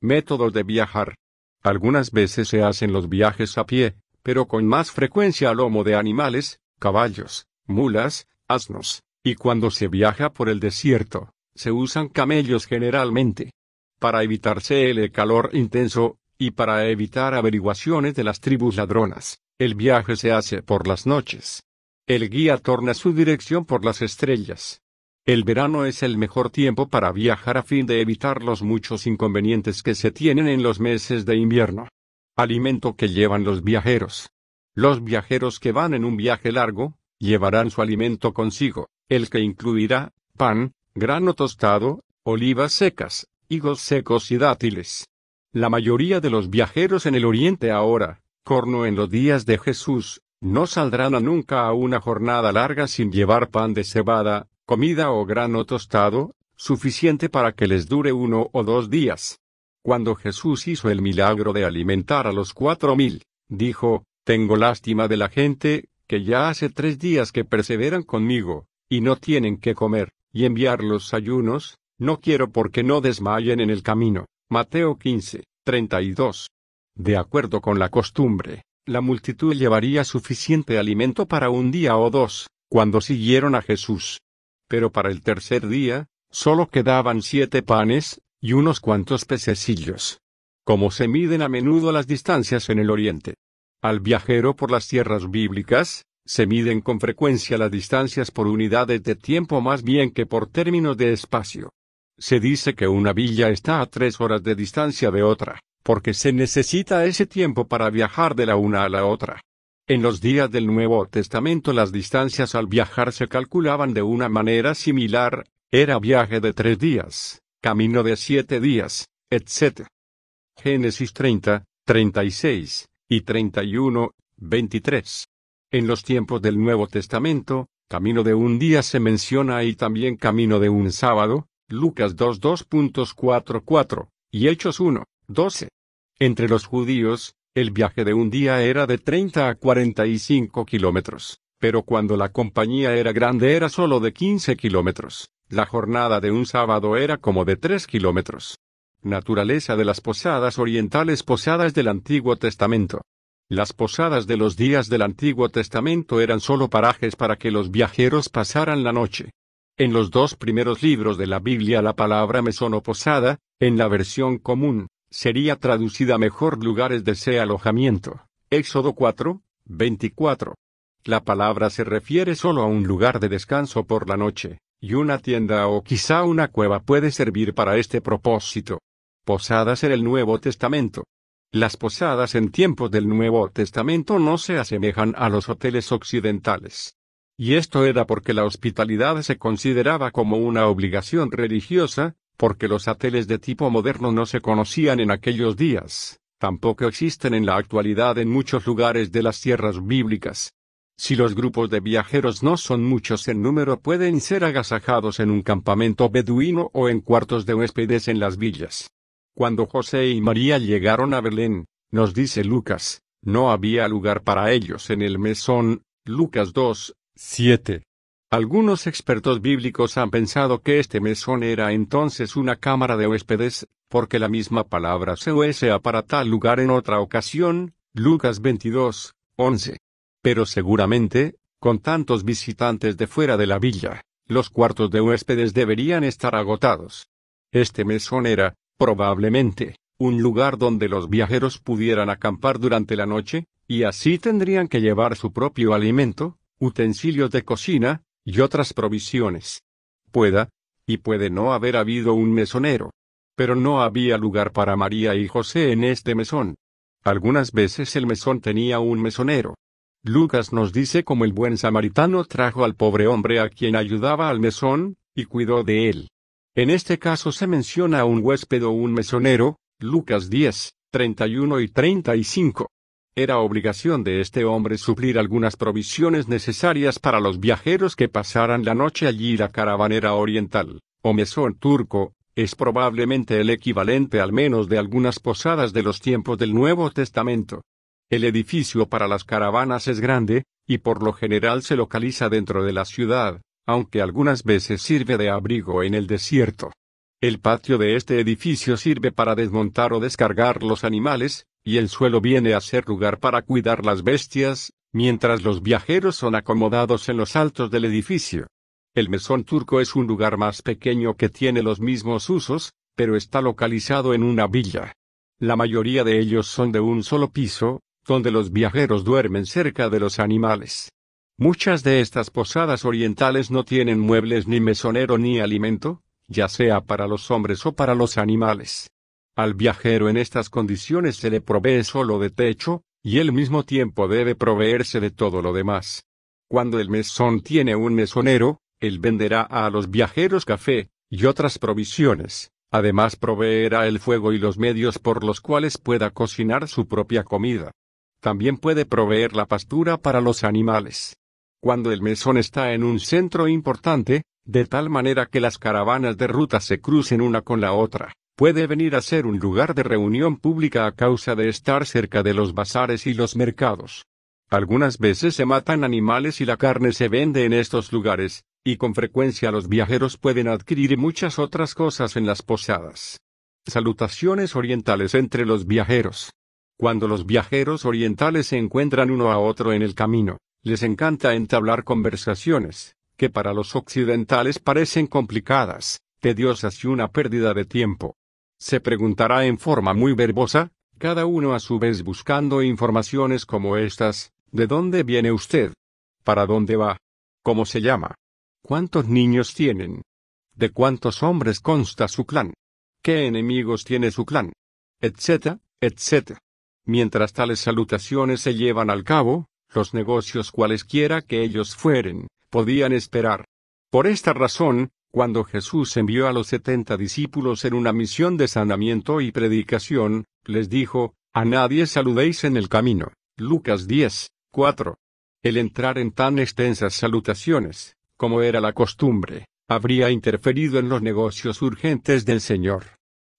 Métodos de viajar. Algunas veces se hacen los viajes a pie, pero con más frecuencia a lomo de animales, caballos, mulas, asnos, y cuando se viaja por el desierto, se usan camellos generalmente. Para evitarse el calor intenso, y para evitar averiguaciones de las tribus ladronas, el viaje se hace por las noches. El guía torna su dirección por las estrellas. El verano es el mejor tiempo para viajar a fin de evitar los muchos inconvenientes que se tienen en los meses de invierno. Alimento que llevan los viajeros. Los viajeros que van en un viaje largo, llevarán su alimento consigo, el que incluirá pan, grano tostado, olivas secas, higos secos y dátiles. La mayoría de los viajeros en el Oriente ahora, corno en los días de Jesús, no saldrán a nunca a una jornada larga sin llevar pan de cebada, comida o grano tostado, suficiente para que les dure uno o dos días. Cuando Jesús hizo el milagro de alimentar a los cuatro mil, dijo, Tengo lástima de la gente, que ya hace tres días que perseveran conmigo, y no tienen que comer, y enviar los ayunos, no quiero porque no desmayen en el camino. Mateo 15, 32. De acuerdo con la costumbre, la multitud llevaría suficiente alimento para un día o dos, cuando siguieron a Jesús. Pero para el tercer día, solo quedaban siete panes, y unos cuantos pececillos. Como se miden a menudo las distancias en el Oriente. Al viajero por las tierras bíblicas, se miden con frecuencia las distancias por unidades de tiempo más bien que por términos de espacio. Se dice que una villa está a tres horas de distancia de otra, porque se necesita ese tiempo para viajar de la una a la otra. En los días del Nuevo Testamento las distancias al viajar se calculaban de una manera similar, era viaje de tres días, camino de siete días, etc. Génesis 30, 36 y 31, 23. En los tiempos del Nuevo Testamento, camino de un día se menciona y también camino de un sábado, Lucas 2 2.44, y Hechos 1, 12. Entre los judíos, el viaje de un día era de 30 a 45 kilómetros, pero cuando la compañía era grande era solo de 15 kilómetros. La jornada de un sábado era como de 3 kilómetros. Naturaleza de las posadas orientales Posadas del Antiguo Testamento. Las posadas de los días del Antiguo Testamento eran solo parajes para que los pasaran la noche. En los dos primeros libros de la Biblia la palabra mesón o posada, en la versión común, sería traducida mejor lugares de ese alojamiento. Éxodo 4, 24. La palabra se refiere solo a un lugar de descanso por la noche, y una tienda o quizá una cueva puede servir para este propósito. Posadas en el Nuevo Testamento. Las posadas en tiempos del Nuevo Testamento no se asemejan a los hoteles occidentales. Y esto era porque la hospitalidad se consideraba como una obligación religiosa, porque los ateles de tipo moderno no se conocían en aquellos días, tampoco existen en la actualidad en muchos lugares de las tierras bíblicas. Si los grupos de viajeros no son muchos en número pueden ser agasajados en un campamento beduino o en cuartos de huéspedes en las villas. Cuando José y María llegaron a Belén, nos dice Lucas, no había lugar para ellos en el mesón, Lucas 2, 7. Algunos expertos bíblicos han pensado que este mesón era entonces una cámara de huéspedes, porque la misma palabra se usa para tal lugar en otra ocasión, Lucas 22, 11. Pero seguramente, con tantos visitantes de fuera de la villa, los cuartos de huéspedes deberían estar agotados. Este mesón era, probablemente, un lugar donde los viajeros pudieran acampar durante la noche, y así tendrían que llevar su propio alimento, utensilios de cocina, y otras provisiones. Pueda, y puede no haber habido un mesonero. Pero no había lugar para María y José en este mesón. Algunas veces el mesón tenía un mesonero, Lucas nos dice cómo el buen samaritano trajo al pobre hombre a quien ayudaba al mesón, y cuidó de él. En este caso se menciona a un huésped o un mesonero, Lucas 10, 31 y 35. Era obligación de este hombre suplir algunas provisiones necesarias para los viajeros que pasaran la noche allí. La caravanera oriental, o mesón turco, es probablemente el equivalente al menos de algunas posadas de los tiempos del Nuevo Testamento. El edificio para las caravanas es grande, y por lo general se localiza dentro de la ciudad, aunque algunas veces sirve de abrigo en el desierto. El patio de este edificio sirve para desmontar o descargar los animales, y el suelo viene a ser lugar para cuidar las bestias, mientras los viajeros son acomodados en los altos del edificio. El mesón turco es un lugar más pequeño que tiene los mismos usos, pero está localizado en una villa. La mayoría de ellos son de un solo piso, donde los viajeros duermen cerca de los animales. Muchas de estas posadas orientales no tienen muebles ni mesonero ni alimento, ya sea para los hombres o para los animales. Al viajero en estas condiciones se le provee solo de techo, y al mismo tiempo debe proveerse de todo lo demás. Cuando el mesón tiene un mesonero, él venderá a los viajeros café, y otras provisiones, además proveerá el fuego y los medios por los cuales pueda cocinar su propia comida. También puede proveer la pastura para los animales. Cuando el mesón está en un centro importante, de tal manera que las caravanas de ruta se crucen una con la otra, puede venir a ser un lugar de reunión pública a causa de estar cerca de los bazares y los mercados. Algunas veces se matan animales y la carne se vende en estos lugares, y con frecuencia los viajeros pueden adquirir muchas otras cosas en las posadas. Salutaciones orientales entre los viajeros. Cuando los viajeros orientales se encuentran uno a otro en el camino, les encanta entablar conversaciones, que para los occidentales parecen complicadas, tediosas y una pérdida de tiempo. Se preguntará en forma muy verbosa, cada uno a su vez buscando informaciones como estas, ¿de dónde viene usted? ¿Para dónde va? ¿Cómo se llama? ¿Cuántos niños tienen? ¿De cuántos hombres consta su clan? ¿Qué enemigos tiene su clan? Etcétera, etcétera. Mientras tales salutaciones se llevan al cabo, los negocios cualesquiera que ellos fueren, podían esperar. Por esta razón, cuando Jesús envió a los setenta discípulos en una misión de sanamiento y predicación, les dijo, A nadie saludéis en el camino. Lucas 10, 4. El entrar en tan extensas salutaciones, como era la costumbre, habría interferido en los negocios urgentes del Señor.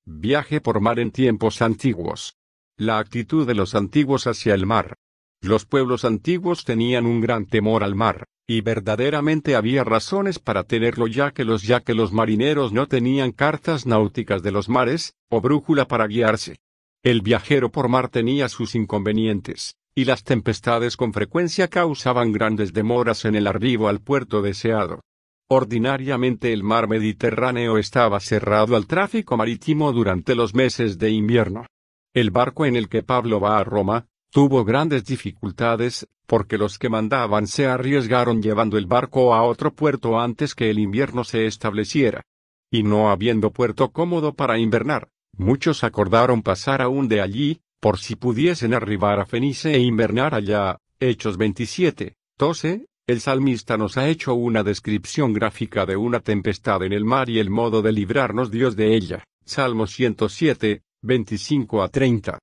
Viaje por mar en tiempos antiguos. La actitud de los antiguos hacia el mar. Los pueblos antiguos tenían un gran temor al mar, y verdaderamente había razones para tenerlo ya que los ya que los marineros no tenían cartas náuticas de los mares, o brújula para guiarse. El viajero por mar tenía sus inconvenientes, y las tempestades con frecuencia causaban grandes demoras en el arribo al puerto deseado. Ordinariamente el mar Mediterráneo estaba cerrado al tráfico marítimo durante los meses de invierno. El barco en el que Pablo va a Roma, tuvo grandes dificultades, porque los que mandaban se arriesgaron llevando el barco a otro puerto antes que el invierno se estableciera. Y no habiendo puerto cómodo para invernar, muchos acordaron pasar aún de allí, por si pudiesen arribar a Fenice e invernar allá. Hechos 27, 12, El salmista nos ha hecho una descripción gráfica de una tempestad en el mar y el modo de librarnos Dios de ella. Salmo 107, 25 a 30.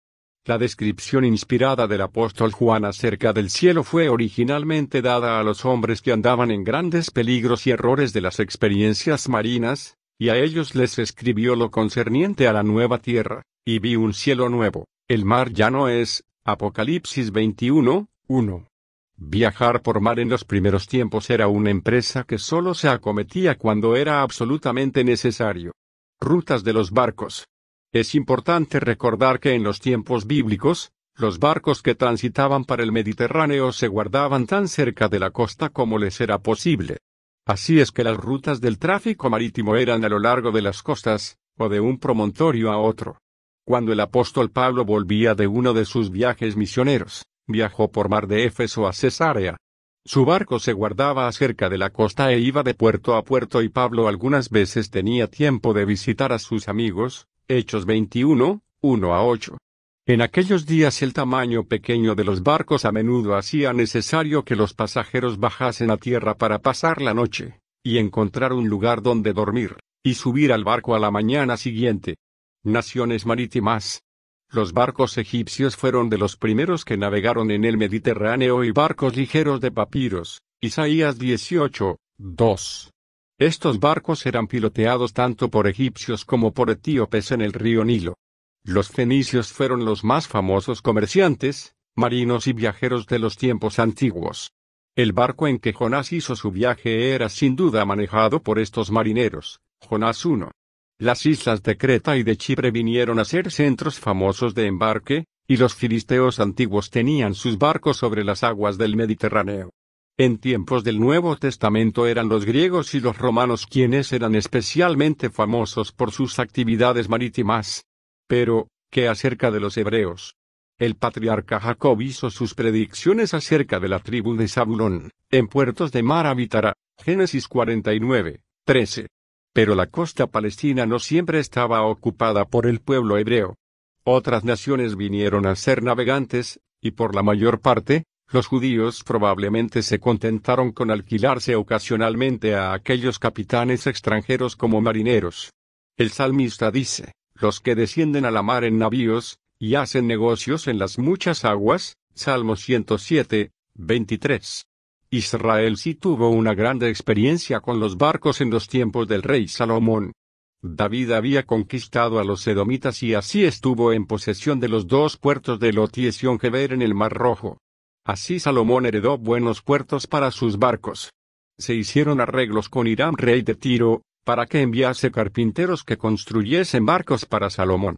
La descripción inspirada del apóstol Juan acerca del cielo fue originalmente dada a los hombres que andaban en grandes peligros y errores de las experiencias marinas, y a ellos les escribió lo concerniente a la nueva tierra, y vi un cielo nuevo, el mar ya no es, Apocalipsis 21, 1. Viajar por mar en los primeros tiempos era una empresa que solo se acometía cuando era absolutamente necesario. Rutas de los barcos. Es importante recordar que en los tiempos bíblicos, los barcos que transitaban para el Mediterráneo se guardaban tan cerca de la costa como les era posible. Así es que las rutas del tráfico marítimo eran a lo largo de las costas, o de un promontorio a otro. Cuando el apóstol Pablo volvía de uno de sus viajes misioneros, viajó por mar de Éfeso a Cesarea. Su barco se guardaba cerca de la costa e iba de puerto a puerto y Pablo algunas veces tenía tiempo de visitar a sus amigos, Hechos 21, 1 a 8. En aquellos días el tamaño pequeño de los barcos a menudo hacía necesario que los pasajeros bajasen a tierra para pasar la noche, y encontrar un lugar donde dormir, y subir al barco a la mañana siguiente. Naciones marítimas, los barcos egipcios fueron de los primeros que navegaron en el Mediterráneo y barcos ligeros de papiros. Isaías 18, 2. Estos barcos eran piloteados tanto por egipcios como por etíopes en el río Nilo. Los fenicios fueron los más famosos comerciantes, marinos y viajeros de los tiempos antiguos. El barco en que Jonás hizo su viaje era sin duda manejado por estos marineros. Jonás 1. Las islas de Creta y de Chipre vinieron a ser centros famosos de embarque, y los filisteos antiguos tenían sus barcos sobre las aguas del Mediterráneo. En tiempos del Nuevo Testamento eran los griegos y los romanos quienes eran especialmente famosos por sus actividades marítimas. Pero, ¿qué acerca de los hebreos? El patriarca Jacob hizo sus predicciones acerca de la tribu de Zabulón, en puertos de mar habitará. Génesis 49, 13 pero la costa palestina no siempre estaba ocupada por el pueblo hebreo. Otras naciones vinieron a ser navegantes, y por la mayor parte, los judíos probablemente se contentaron con alquilarse ocasionalmente a aquellos capitanes extranjeros como marineros. El salmista dice, los que descienden a la mar en navíos, y hacen negocios en las muchas aguas, Salmo 107, 23. Israel sí tuvo una grande experiencia con los barcos en los tiempos del rey Salomón. David había conquistado a los edomitas y así estuvo en posesión de los dos puertos de Lot y en el Mar Rojo. Así Salomón heredó buenos puertos para sus barcos. Se hicieron arreglos con Hiram rey de Tiro, para que enviase carpinteros que construyesen barcos para Salomón.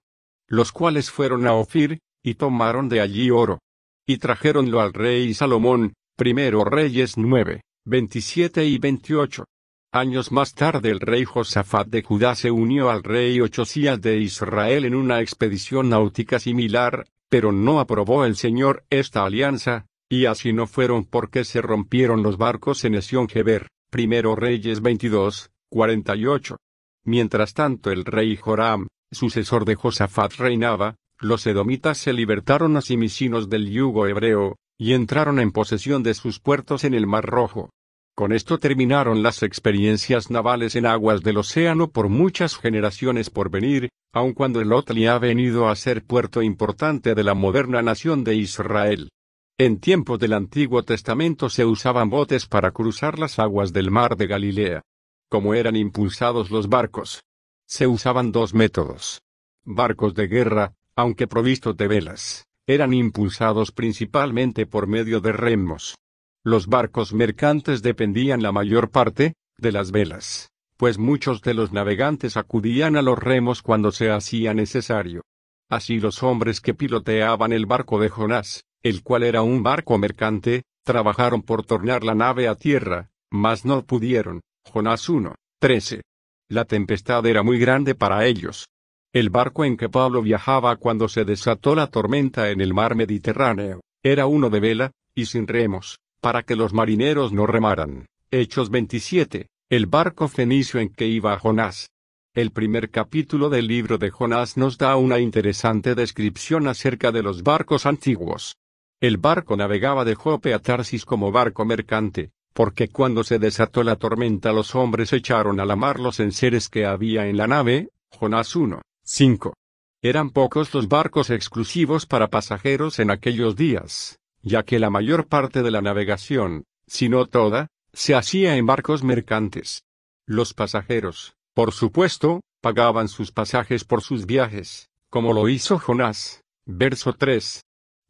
Los cuales fueron a Ofir, y tomaron de allí oro. Y trajeronlo al rey Salomón, Primero Reyes 9, 27 y 28. Años más tarde el rey Josafat de Judá se unió al rey Ochosías de Israel en una expedición náutica similar, pero no aprobó el Señor esta alianza, y así no fueron porque se rompieron los barcos en Esión Geber. Primero Reyes 22, 48. Mientras tanto el rey Joram, sucesor de Josafat reinaba, los edomitas se libertaron a sí del yugo hebreo, y entraron en posesión de sus puertos en el Mar Rojo. Con esto terminaron las experiencias navales en aguas del océano por muchas generaciones por venir, aun cuando el Otli ha venido a ser puerto importante de la moderna nación de Israel. En tiempos del Antiguo Testamento se usaban botes para cruzar las aguas del mar de Galilea. Como eran impulsados los barcos, se usaban dos métodos. Barcos de guerra, aunque provistos de velas, eran impulsados principalmente por medio de remos. Los barcos mercantes dependían la mayor parte, de las velas, pues muchos de los navegantes acudían a los remos cuando se hacía necesario. Así los hombres que piloteaban el barco de Jonás, el cual era un barco mercante, trabajaron por tornar la nave a tierra, mas no pudieron. Jonás 1, 13. La tempestad era muy grande para ellos, el barco en que Pablo viajaba cuando se desató la tormenta en el mar Mediterráneo, era uno de vela, y sin remos, para que los marineros no remaran. Hechos 27, el barco fenicio en que iba Jonás. El primer capítulo del libro de Jonás nos da una interesante descripción acerca de los barcos antiguos. El barco navegaba de Jope a Tarsis como barco mercante, porque cuando se desató la tormenta los hombres echaron a la mar los enseres que había en la nave, Jonás 1, 5. Eran pocos los barcos exclusivos para pasajeros en aquellos días, ya que la mayor parte de la navegación, si no toda, se hacía en barcos mercantes. Los pasajeros, por supuesto, pagaban sus pasajes por sus viajes, como lo hizo Jonás. Verso 3.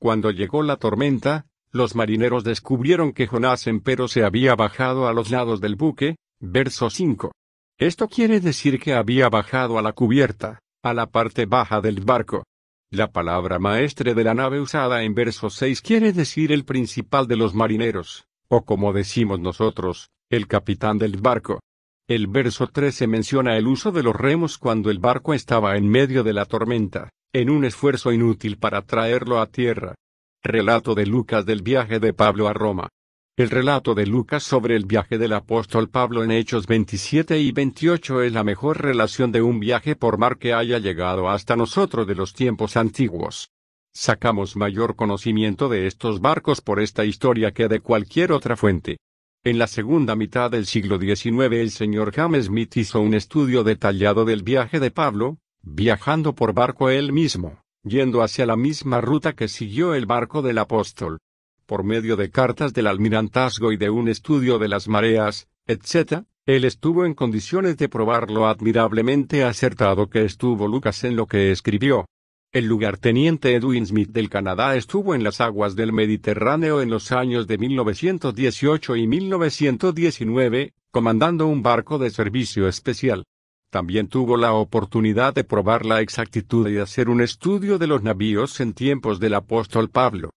Cuando llegó la tormenta, los marineros descubrieron que Jonás empero se había bajado a los lados del buque. Verso 5. Esto quiere decir que había bajado a la cubierta, a la parte baja del barco. La palabra maestre de la nave usada en verso 6 quiere decir el principal de los marineros, o como decimos nosotros, el capitán del barco. El verso 13 menciona el uso de los remos cuando el barco estaba en medio de la tormenta, en un esfuerzo inútil para traerlo a tierra. Relato de Lucas del viaje de Pablo a Roma. El relato de Lucas sobre el viaje del apóstol Pablo en Hechos 27 y 28 es la mejor relación de un viaje por mar que haya llegado hasta nosotros de los tiempos antiguos. Sacamos mayor conocimiento de estos barcos por esta historia que de cualquier otra fuente. En la segunda mitad del siglo XIX el señor James Smith hizo un estudio detallado del viaje de Pablo, viajando por barco él mismo, yendo hacia la misma ruta que siguió el barco del apóstol. Por medio de cartas del almirantazgo y de un estudio de las mareas, etc., él estuvo en condiciones de probar lo admirablemente acertado que estuvo Lucas en lo que escribió. El lugarteniente Edwin Smith del Canadá estuvo en las aguas del Mediterráneo en los años de 1918 y 1919, comandando un barco de servicio especial. También tuvo la oportunidad de probar la exactitud y hacer un estudio de los navíos en tiempos del apóstol Pablo.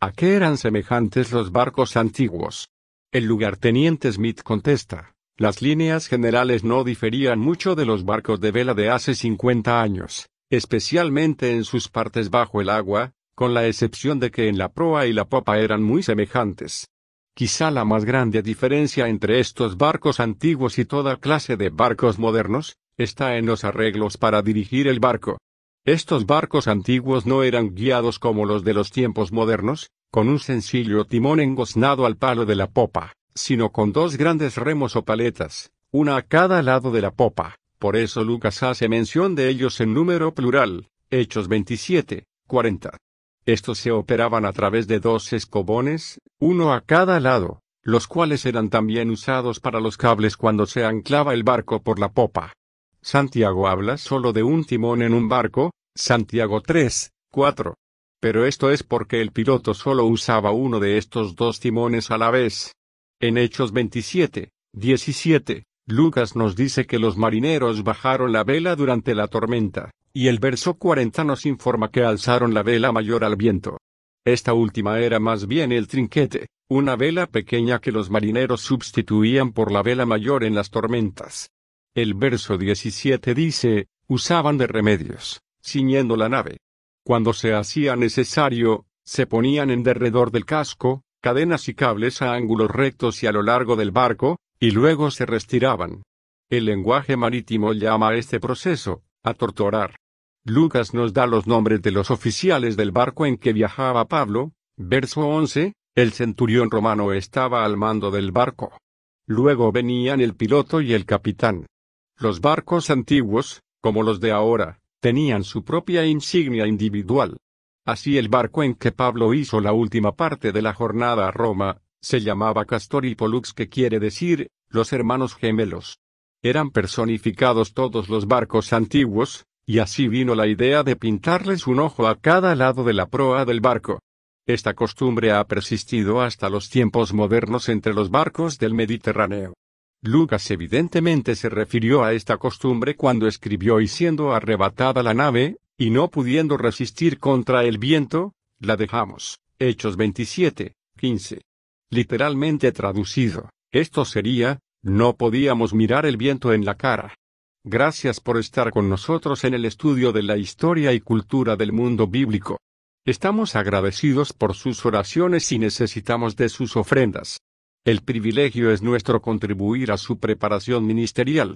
¿A qué eran semejantes los barcos antiguos? El lugarteniente Smith contesta, las líneas generales no diferían mucho de los barcos de vela de hace 50 años especialmente en sus partes bajo el agua, con la excepción de que en la proa y la popa eran muy semejantes. Quizá la más grande diferencia entre estos barcos antiguos y toda clase de barcos modernos, está en los arreglos para dirigir el barco. Estos barcos antiguos no eran guiados como los de los tiempos modernos, con un sencillo timón engoznado al palo de la popa, sino con dos grandes remos o paletas, una a cada lado de la popa, por eso Lucas hace mención de ellos en número plural, Hechos 27, 40. Estos se operaban a través de dos escobones, uno a cada lado, los cuales eran también usados para los cables cuando se anclaba el barco por la popa. Santiago habla solo de un timón en un barco, Santiago 3, 4. Pero esto es porque el piloto solo usaba uno de estos dos timones a la vez. En Hechos 27, 17, Lucas nos dice que los marineros bajaron la vela durante la tormenta, y el verso 40 nos informa que alzaron la vela mayor al viento. Esta última era más bien el trinquete, una vela pequeña que los marineros sustituían por la vela mayor en las tormentas. El verso 17 dice, usaban de remedios, ciñendo la nave. Cuando se hacía necesario, se ponían en derredor del casco, cadenas y cables a ángulos rectos y a lo largo del barco, y luego se retiraban. El lenguaje marítimo llama a este proceso, a torturar. Lucas nos da los nombres de los oficiales del barco en que viajaba Pablo, verso 11, el centurión romano estaba al mando del barco. Luego venían el piloto y el capitán. Los barcos antiguos, como los de ahora, tenían su propia insignia individual. Así el barco en que Pablo hizo la última parte de la jornada a Roma, se llamaba Castor y Pollux que quiere decir, los hermanos gemelos. Eran personificados todos los barcos antiguos, y así vino la idea de pintarles un ojo a cada lado de la proa del barco. Esta costumbre ha persistido hasta los tiempos modernos entre los barcos del Mediterráneo. Lucas evidentemente se refirió a esta costumbre cuando escribió y siendo arrebatada la nave, y no pudiendo resistir contra el viento, la dejamos. Hechos 27, 15. Literalmente traducido, esto sería, no podíamos mirar el viento en la cara. Gracias por estar con nosotros en el estudio de la historia y cultura del mundo bíblico. Estamos agradecidos por sus oraciones y necesitamos de sus ofrendas. El privilegio es nuestro contribuir a su preparación ministerial.